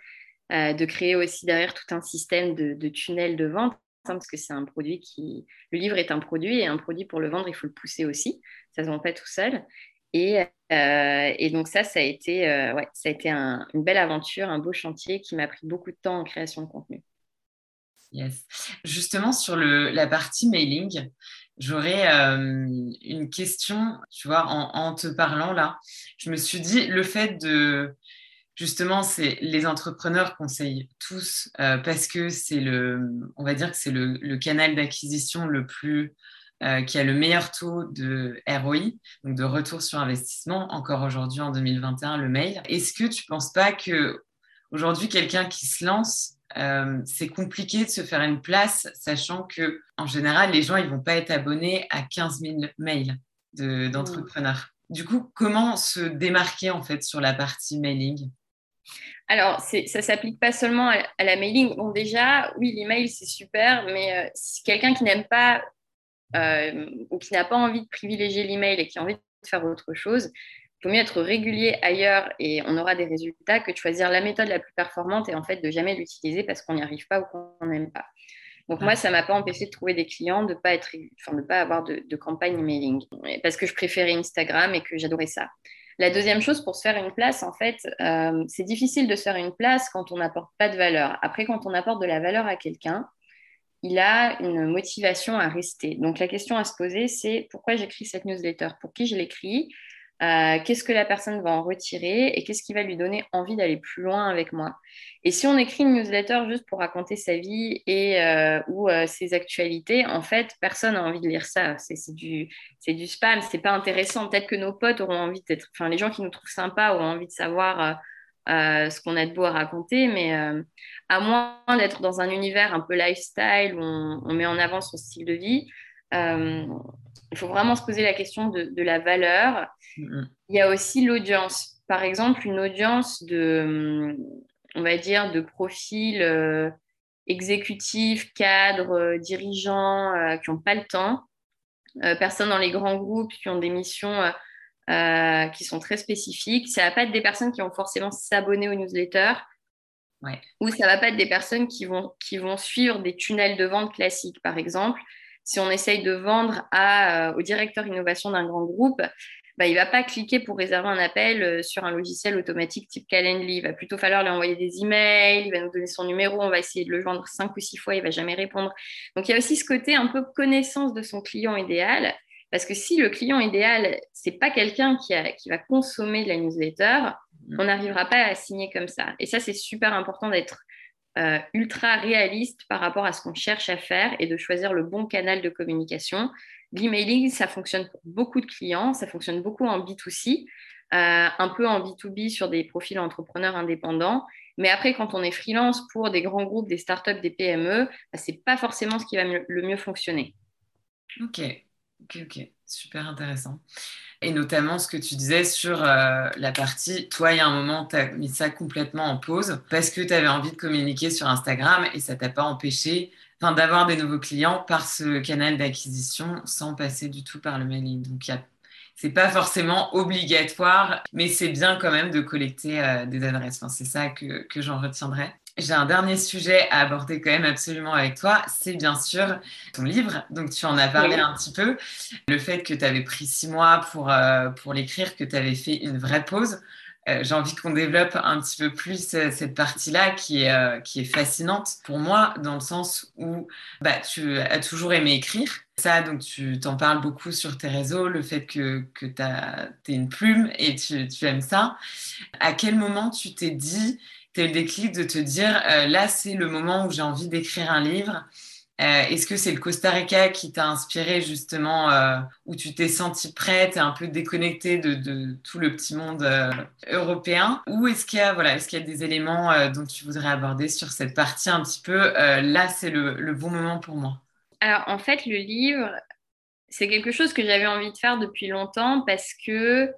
euh, de créer aussi derrière tout un système de, de tunnels de vente, hein, parce que c'est un produit qui... Le livre est un produit, et un produit pour le vendre, il faut le pousser aussi. Ça ne se vend pas tout seul. Et, euh, et donc ça, ça a été, euh, ouais, ça a été une belle aventure, un beau chantier qui m'a pris beaucoup de temps en création de contenu. Yes. Justement, sur le, la partie mailing, J'aurais euh, une question, tu vois, en, te parlant là. Je me suis dit, le fait de, justement, c'est les entrepreneurs conseillent tous euh, parce que c'est le, on va dire que c'est le, canal d'acquisition le plus, euh, qui a le meilleur taux de ROI, donc de retour sur investissement, encore aujourd'hui en 2021, le mail. Est-ce que tu ne penses pas que aujourd'hui, quelqu'un qui se lance euh, c'est compliqué de se faire une place, sachant que en général, les gens ils vont pas être abonnés à 15 000 mails d'entrepreneurs. Du coup, comment se démarquer en fait sur la partie mailing? Alors, ça s'applique pas seulement à, la mailing. Bon, déjà, oui, l'email, c'est super, mais euh, si quelqu'un qui n'aime pas euh, ou qui n'a pas envie de privilégier l'email et qui a envie de faire autre chose, il vaut mieux être régulier ailleurs et on aura des résultats que de choisir la méthode la plus performante et en fait de jamais l'utiliser parce qu'on n'y arrive pas ou qu'on n'aime pas. Donc moi, ça ne m'a pas empêché de trouver des clients, de ne pas, être, enfin, de pas avoir de, campagne emailing parce que je préférais Instagram et que j'adorais ça. La deuxième chose, pour se faire une place, en fait, euh, c'est difficile de se faire une place quand on n'apporte pas de valeur. Après, quand on apporte de la valeur à quelqu'un, il a une motivation à rester. Donc la question à se poser, c'est pourquoi j'écris cette newsletter? Pour qui je l'écris? Euh, qu'est-ce que la personne va en retirer et qu'est-ce qui va lui donner envie d'aller plus loin avec moi? Et si on écrit une newsletter juste pour raconter sa vie et euh, ou euh, ses actualités, en fait, personne n'a envie de lire ça. C'est du, du spam, c'est pas intéressant. Peut-être que nos potes auront envie d'être, enfin, les gens qui nous trouvent sympas auront envie de savoir ce qu'on a de beau à raconter, mais à moins d'être dans un univers un peu lifestyle où on, met en avant son style de vie, il faut vraiment se poser la question de, la valeur. Mm-hmm. Il y a aussi l'audience. Par exemple, une audience de, on va dire, de profil euh, exécutif, cadre, euh, dirigeant, euh, qui n'ont pas le temps. personnes dans les grands groupes qui ont des missions qui sont très spécifiques. Ça ne va pas être des personnes qui vont forcément s'abonner aux newsletters. Ou ça ne va pas être des personnes qui vont, qui vont suivre des tunnels de vente classiques, par exemple si on essaye de vendre à, euh, au directeur innovation d'un grand groupe, bah, il ne va pas cliquer pour réserver un appel euh, sur un logiciel automatique type Calendly. Il va plutôt falloir lui envoyer des emails, il va nous donner son numéro, on va essayer de le joindre cinq ou six fois, il ne va jamais répondre. Donc il y a aussi ce côté un peu connaissance de son client idéal. Parce que si le client idéal, ce n'est pas quelqu'un qui, qui, va consommer de la newsletter, mm. on n'arrivera pas à signer comme ça. Et ça, c'est super important d'être euh, ultra réaliste par rapport à ce qu'on cherche à faire et de choisir le bon canal de communication. L'emailing, ça fonctionne pour beaucoup de clients, ça fonctionne beaucoup en B2C, euh, un peu en B2B sur des profils entrepreneurs indépendants. Mais après, quand on est freelance pour des grands groupes, des startups, des PME, bah, ce n'est pas forcément ce qui va le mieux fonctionner. Ok, Ok, ok, super intéressant. Et notamment ce que tu disais sur euh, la partie, toi, il y a un moment, tu as mis ça complètement en pause parce que tu avais envie de communiquer sur Instagram et ça t'a pas empêché d'avoir des nouveaux clients par ce canal d'acquisition sans passer du tout par le mailing. Donc, ce c'est pas forcément obligatoire, mais c'est bien quand même de collecter euh, des adresses. c'est ça que, que j'en retiendrai. J'ai un dernier sujet à aborder quand même absolument avec toi, c'est bien sûr ton livre. Donc tu en as parlé un petit peu, le fait que tu avais pris six mois pour, euh, pour l'écrire, que tu avais fait une vraie pause. Euh, j'ai envie qu'on développe un petit peu plus euh, cette partie-là qui est, qui est fascinante pour moi, dans le sens où bah, tu as toujours aimé écrire. Ça, donc tu t'en parles beaucoup sur tes réseaux, le fait que, que tu es une plume et tu, tu aimes ça. À quel moment tu t'es dit tu as le déclic de te dire, euh, là, c'est le moment où j'ai envie d'écrire un livre euh, Est-ce que c'est le Costa Rica qui t'a inspiré justement, euh, où tu t'es senti prête et un peu déconnectée de, tout le petit monde européen? Ou est-ce qu'il y, a, voilà, est y a des éléments dont tu voudrais aborder sur cette partie un petit peu Là, c'est le, le bon moment pour moi? Alors, en fait, le livre, c'est quelque chose que j'avais envie de faire depuis longtemps parce que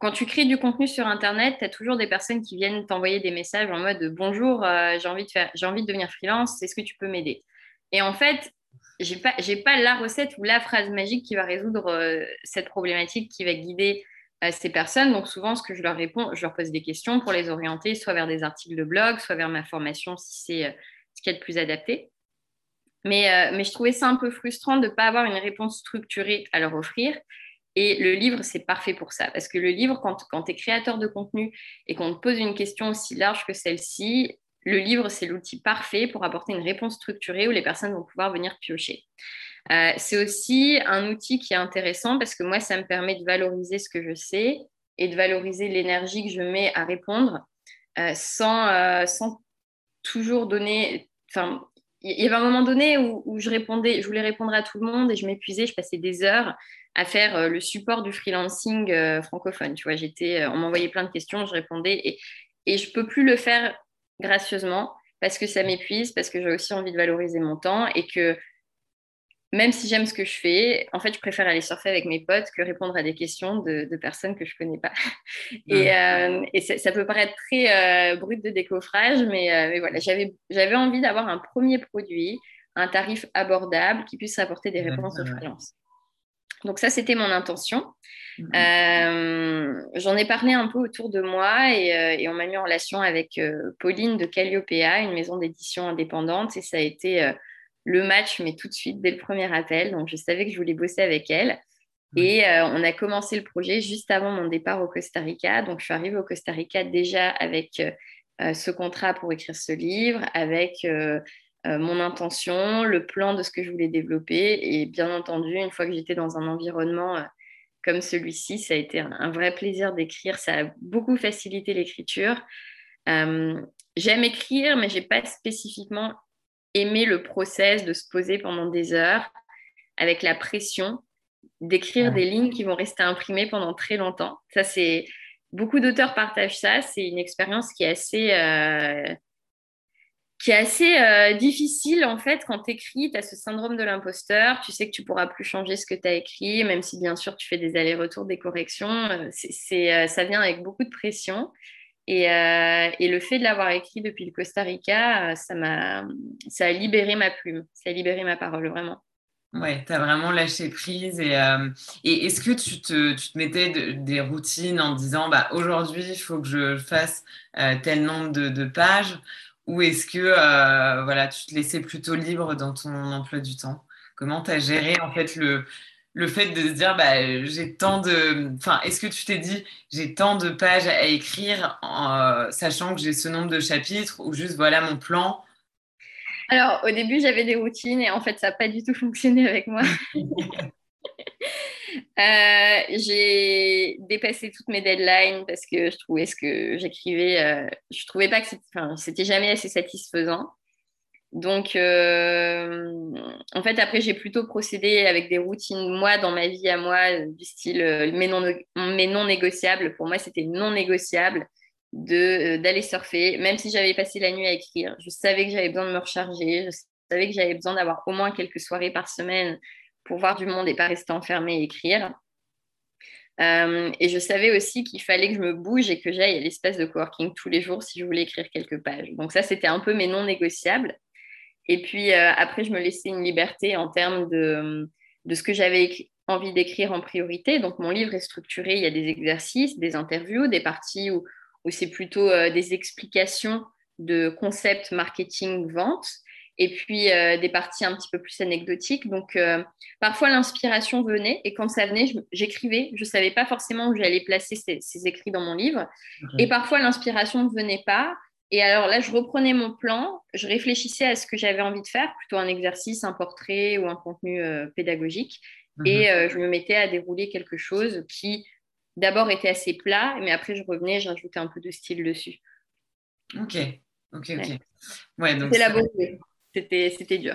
quand tu crées du contenu sur Internet, tu as toujours des personnes qui viennent t'envoyer des messages en mode Bonjour, euh, j'ai envie, de devenir freelance, est-ce que tu peux m'aider? Et en fait, je n'ai pas, pas la recette ou la phrase magique qui va résoudre euh, cette problématique, qui va guider euh, ces personnes. Donc, souvent, ce que je leur réponds, je leur pose des questions pour les orienter soit vers des articles de blog, soit vers ma formation si c'est ce qui est le plus adapté. Mais, mais je trouvais ça un peu frustrant de ne pas avoir une réponse structurée à leur offrir. Et le livre, c'est parfait pour ça. Parce que le livre, quand, tu es créateur de contenu et qu'on te pose une question aussi large que celle-ci, le livre, c'est l'outil parfait pour apporter une réponse structurée où les personnes vont pouvoir venir piocher. Euh, c'est aussi un outil qui est intéressant parce que moi, ça me permet de valoriser ce que je sais et de valoriser l'énergie que je mets à répondre euh, sans, euh, sans toujours donner. Enfin, il y avait un moment donné où, où, je répondais, je voulais répondre à tout le monde et je m'épuisais, je passais des heures à faire euh, le support du freelancing euh, francophone. Tu vois, j'étais, euh, on m'envoyait plein de questions, je répondais et, et je peux plus le faire gracieusement parce que ça m'épuise, parce que j'ai aussi envie de valoriser mon temps et que même si j'aime ce que je fais, en fait, je préfère aller surfer avec mes potes que répondre à des questions de, personnes que je connais pas. Et, et ça, peut paraître très brut de décoffrage, mais, mais voilà, j'avais, j'avais envie d'avoir un premier produit, un tarif abordable qui puisse apporter des réponses aux freelances. Donc ça, c'était mon intention. Mhm. Euh, j'en ai parlé un peu autour de moi et, euh, on m'a mis en relation avec euh, Pauline de Calliopeia, une maison d'édition indépendante, et ça a été le match, mais tout de suite, dès le premier appel. Donc je savais que je voulais bosser avec elle. Et on a commencé le projet juste avant mon départ au Costa Rica. Donc je suis arrivée au Costa Rica déjà avec ce contrat pour écrire ce livre, avec euh, mon intention, le plan de ce que je voulais développer. Et bien entendu, une fois que j'étais dans un environnement euh, comme celui-ci, ça a été un, vrai plaisir d'écrire. Ça a beaucoup facilité l'écriture. Euh, j'aime écrire, mais j'ai pas spécifiquement aimé le process de se poser pendant des heures avec la pression d'écrire des lignes qui vont rester imprimées pendant très longtemps. Ça, c'est beaucoup d'auteurs partagent ça. C'est une expérience qui est assez qui assez euh, difficile en fait quand tu écris, tu as ce syndrome de l'imposteur, tu sais que tu pourras plus changer ce que tu as écrit, même si bien sûr tu fais des allers-retours, des corrections, euh, c'est, euh, ça vient avec beaucoup de pression. Et, et le fait de l'avoir écrit depuis le Costa Rica, ça, m'a, ça a libéré ma plume, ça a libéré ma parole, vraiment. Ouais, tu as vraiment lâché prise. Et, est-ce que tu te, tu te mettais des routines en disant bah, aujourd'hui, il faut que je fasse tel nombre de pages ou est-ce que euh, voilà, tu te laissais plutôt libre dans ton emploi du temps? Comment tu as géré en fait le, le fait de se dire bah, j'ai tant de. Enfin, est-ce que tu t'es dit j'ai tant de pages à écrire en, sachant que j'ai ce nombre de chapitres ou juste voilà mon plan? Alors au début j'avais des routines et en fait ça n'a pas du tout fonctionné avec moi. Euh, j'ai dépassé toutes mes deadlines parce que je trouvais ce que j'écrivais, euh, je trouvais pas que c'était jamais assez satisfaisant. Donc, euh, en fait, après, j'ai plutôt procédé avec des routines, moi, dans ma vie à moi, du style mais, non, mais non négociable. Pour moi, c'était non négociable d'aller surfer, même si j'avais passé la nuit à écrire. Je savais que j'avais besoin de me recharger, je savais que j'avais besoin d'avoir au moins quelques soirées par semaine pour voir du monde et pas rester enfermée et écrire. Euh, et je savais aussi qu'il fallait que je me bouge et que j'aille à l'espace de coworking tous les jours si je voulais écrire quelques pages. Donc ça, c'était un peu mes non négociables. Et puis euh, après, je me laissais une liberté en termes de, de ce que j'avais envie d'écrire en priorité. Donc mon livre est structuré, il y a des exercices, des interviews, des parties où, où c'est plutôt euh, des explications de concepts marketing, vente et puis euh, des parties un petit peu plus anecdotiques. Donc, euh, parfois, l'inspiration venait, et quand ça venait, j'écrivais. Je ne savais pas forcément où j'allais placer ces, écrits dans mon livre. Et parfois, l'inspiration ne venait pas. Et alors là, je reprenais mon plan, je réfléchissais à ce que j'avais envie de faire, plutôt un exercice, un portrait ou un contenu euh, pédagogique. Mhm. Et je me mettais à dérouler quelque chose qui, d'abord, était assez plat, mais après, je revenais, j'ajoutais un peu de style dessus. Ok, ok, ok. Ouais, donc c'est la beauté c'était dur.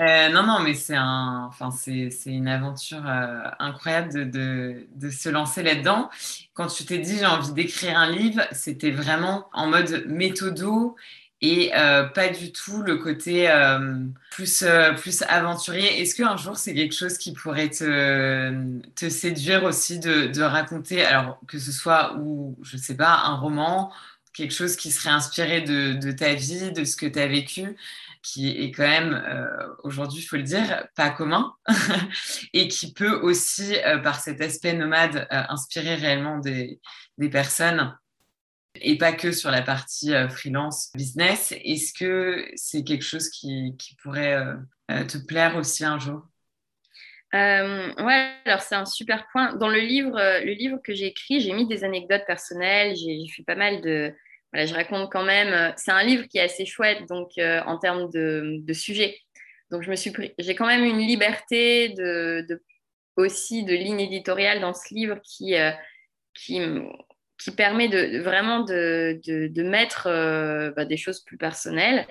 Euh, non, non, mais c'est un, enfin, c'est une aventure euh, incroyable de, de, de, se lancer là-dedans. Quand tu t'es dit j'ai envie d'écrire un livre, c'était vraiment en mode méthodo et euh, pas du tout le côté plus, plus aventurier. Est-ce qu'un jour c'est quelque chose qui pourrait te, te séduire aussi de, de raconter, alors que ce soit ou je sais pas, un roman quelque chose qui serait inspiré de, ta vie, de ce que tu as vécu, qui est quand même, euh, aujourd'hui, il faut le dire, pas commun, et qui peut aussi, euh, par cet aspect nomade, euh, inspirer réellement des, personnes, et pas que sur la partie freelance business. Est-ce que c'est quelque chose qui, pourrait te plaire aussi un jour? Ouais, alors c'est un super point. Dans le livre, le livre que j'ai écrit, j'ai mis des anecdotes personnelles, j'ai fait pas mal de, je raconte quand même. Euh, c'est un livre qui est assez chouette, donc euh, en termes de, de sujet. Donc je me suis j'ai quand même une liberté de, aussi de ligne éditoriale dans ce livre qui, euh, qui, qui, permet de, vraiment de, de mettre bah, des choses plus personnelles.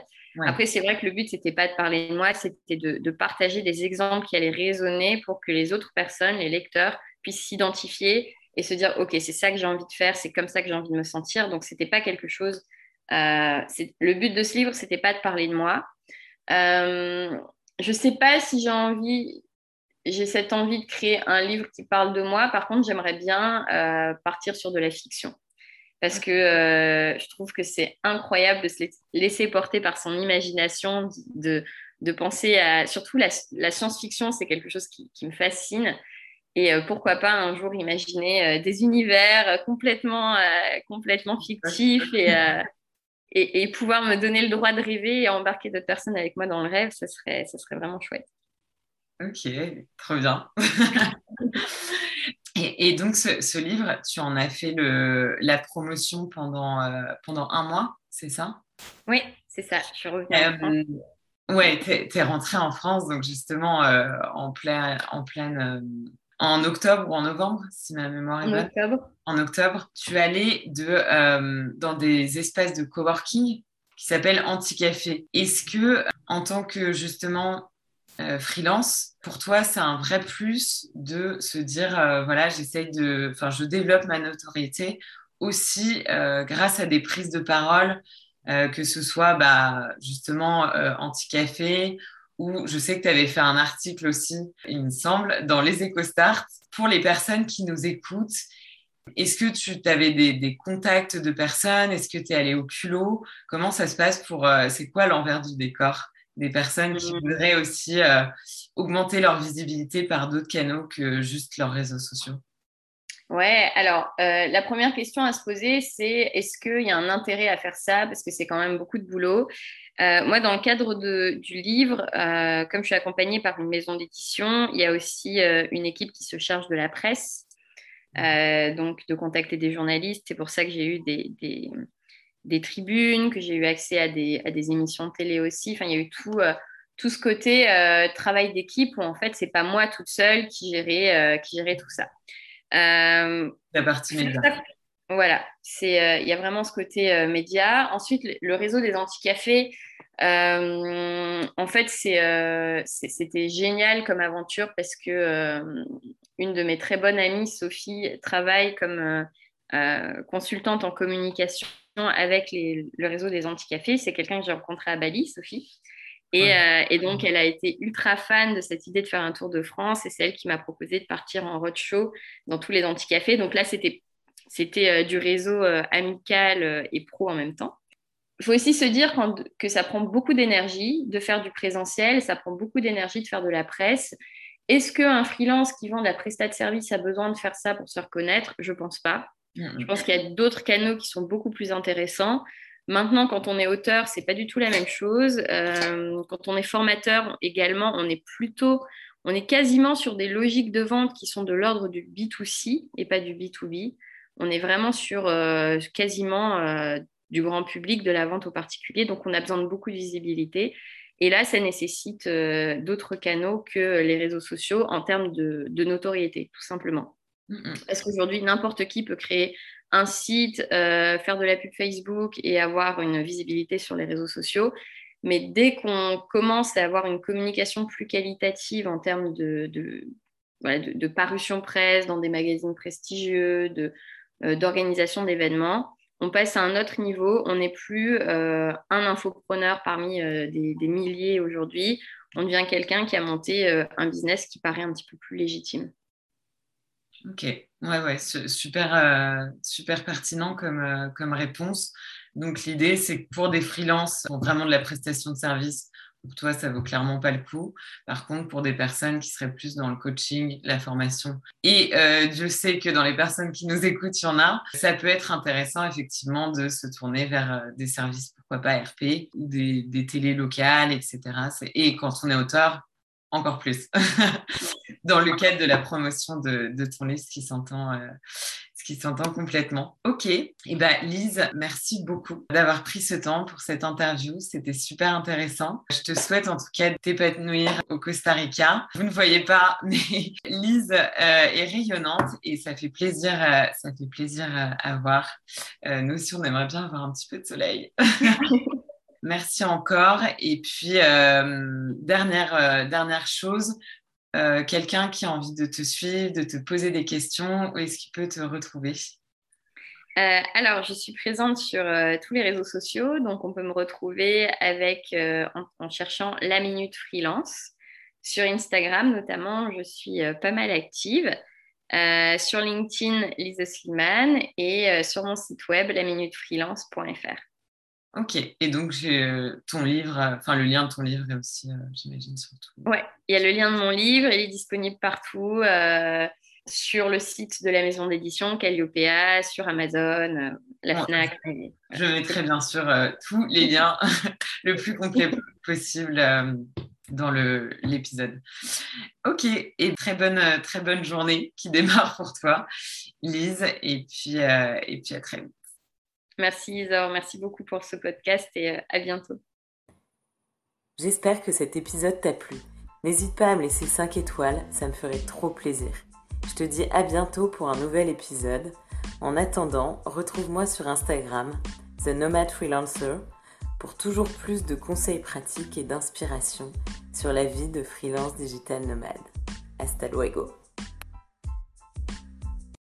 Après, c'est vrai que le but, c'était pas de parler de moi, c'était de, partager des exemples qui allaient résonner pour que les autres personnes, les lecteurs, puissent s'identifier et se dire ok c'est ça que j'ai envie de faire c'est comme ça que j'ai envie de me sentir. Donc c'était pas quelque chose euh, le but de ce livre c'était pas de parler de moi. Euh, je sais pas si j'ai envie j'ai cette envie de créer un livre qui parle de moi. Par contre j'aimerais bien euh, partir sur de la fiction. Parce que euh, je trouve que c'est incroyable de se laisser porter par son imagination de, de penser à surtout la, science-fiction c'est quelque chose qui me fascine et euh, pourquoi pas un jour imaginer euh, des univers euh, complètement, complètement fictifs et, et, pouvoir me donner le droit de rêver et embarquer d'autres personnes avec moi dans le rêve, ça serait, ça serait vraiment chouette. Ok, trop bien. et, donc, ce, livre, tu en as fait le, la promotion pendant, pendant un mois, c'est ça? Oui, c'est ça. Je suis revenue en France. Ouais, tu es, rentrée en France, donc justement en, plein, en pleine en octobre ou en novembre, si ma mémoire est bonne. En octobre. En octobre, tu allais de, euh, dans des espaces de coworking qui s'appellent Anticafé. Est-ce que, en tant que justement euh, freelance, pour toi, c'est un vrai plus de se dire, euh, voilà, j'essaye de, enfin, je développe ma notoriété aussi grâce à des prises de parole, que ce soit bah, justement Anticafé où je sais que tu avais fait un article aussi, il me semble, dans les EcoStart pour les personnes qui nous écoutent. Est-ce que tu avais des, contacts de personnes? Est-ce que tu es allé au culot? Comment ça se passe pour. Euh, c'est quoi l'envers du décor Des personnes qui mmh. voudraient aussi euh, augmenter leur visibilité par d'autres canaux que juste leurs réseaux sociaux? Ouais, alors euh, la première question à se poser, c'est est-ce qu'il y a un intérêt à faire ça? Parce que c'est quand même beaucoup de boulot. Euh, moi, dans le cadre du livre, euh, comme je suis accompagnée par une maison d'édition, il y a aussi une équipe qui se charge de la presse, donc de contacter des journalistes. C'est pour ça que j'ai eu des, tribunes, que j'ai eu accès à des, émissions de télé aussi. Enfin, il y a eu tout, tout ce côté travail d'équipe où en fait, c'est pas moi toute seule qui gérait, qui gérait tout ça. Euh, la partie média. Voilà, c'est euh, il y a vraiment ce côté euh, média. Ensuite, le, réseau des anti-cafés, en fait, c'était génial comme aventure parce que une de mes très bonnes amies, Sophie, travaille comme consultante en communication avec le réseau des anti-cafés. C'est quelqu'un que j'ai rencontré à Bali, Sophie. Et, donc, elle a été ultra fan de cette idée de faire un tour de France et c'est elle qui m'a proposé de partir en roadshow dans tous les anti-cafés. Donc là, c'était c'était du réseau amical et pro en même temps. Il faut aussi se dire que ça prend beaucoup d'énergie de faire du présentiel, ça prend beaucoup d'énergie de faire de la presse. Est-ce qu'un freelance qui vend de la prestat de service a besoin de faire ça pour se reconnaître? Je ne pense pas. Je pense qu'il y a d'autres canaux qui sont beaucoup plus intéressants. Maintenant, quand on est auteur, c'est pas du tout la même chose. Euh, quand on est formateur également, on est plutôt, on est quasiment sur des logiques de vente qui sont de l'ordre du B2C et pas du B2B. On est vraiment sur euh, quasiment euh, du grand public, de la vente aux particuliers. Donc, on a besoin de beaucoup de visibilité. Et là, ça nécessite d'autres canaux que les réseaux sociaux en termes de, de notoriété, tout simplement. Parce qu'aujourd'hui, n'importe qui peut créer un site, euh, faire de la pub Facebook et avoir une visibilité sur les réseaux sociaux. Mais dès qu'on commence à avoir une communication plus qualitative en termes de, parution presse dans des magazines prestigieux, euh, d'organisation d'événements, on passe à un autre niveau. On n'est plus euh, un infopreneur parmi des, des, milliers aujourd'hui. On devient quelqu'un qui a monté un business qui paraît un petit peu plus légitime. Ok, ouais, ouais, super, euh, super pertinent comme, euh, comme réponse. Donc, l'idée, c'est que pour des freelances, pour vraiment de la prestation de service, pour toi, ça vaut clairement pas le coup. Par contre, pour des personnes qui seraient plus dans le coaching, la formation, et euh, je sais que dans les personnes qui nous écoutent, il y en a, ça peut être intéressant effectivement de se tourner vers des services, pourquoi pas RP, des, des locales, etc. Et quand on est auteur, encore plus dans le cadre de la promotion de, ton livre, ce qui s'entend. Euh, complètement. Ok, et eh ben Lise, merci beaucoup d'avoir pris ce temps pour cette interview. C'était super intéressant. Je te souhaite en tout cas t'épanouir au Costa Rica. Vous ne voyez pas, mais Lise euh, est rayonnante et ça fait plaisir, euh, ça fait plaisir à voir. nous aussi, on aimerait bien avoir un petit peu de soleil. Merci encore. Et puis, euh, dernière, euh, dernière chose, euh, quelqu'un qui a envie de te suivre, de te poser des questions, où est-ce qu'il peut te retrouver? Alors, je suis présente sur tous les réseaux sociaux, donc on peut me retrouver avec en, cherchant la minute freelance. Sur Instagram notamment, je suis pas mal active. sur LinkedIn, Lisa Sliman et sur mon site web, laminutefreelance.fr. Ok, et donc j'ai euh, ton livre, euh, enfin le lien de ton livre est aussi, euh, j'imagine, surtout. Ouais, il y a le lien de mon livre, il est disponible partout, sur le site de la maison d'édition, Calliope, sur Amazon, la FNAC. Je mettrai bien sûr tous les liens le plus complet possible dans l'épisode. Ok, et très bonne, très bonne journée qui démarre pour toi, Lise, et puis, et puis à très vite. Merci Isor, merci beaucoup pour ce podcast et euh, à bientôt. J'espère que cet épisode t'a plu. N'hésite pas à me laisser 5 étoiles, ça me ferait trop plaisir. Je te dis à bientôt pour un nouvel épisode. En attendant, retrouve-moi sur Instagram, The Nomad Freelancer, pour toujours plus de conseils pratiques et d'inspiration sur la vie de freelance digital nomade. Hasta luego!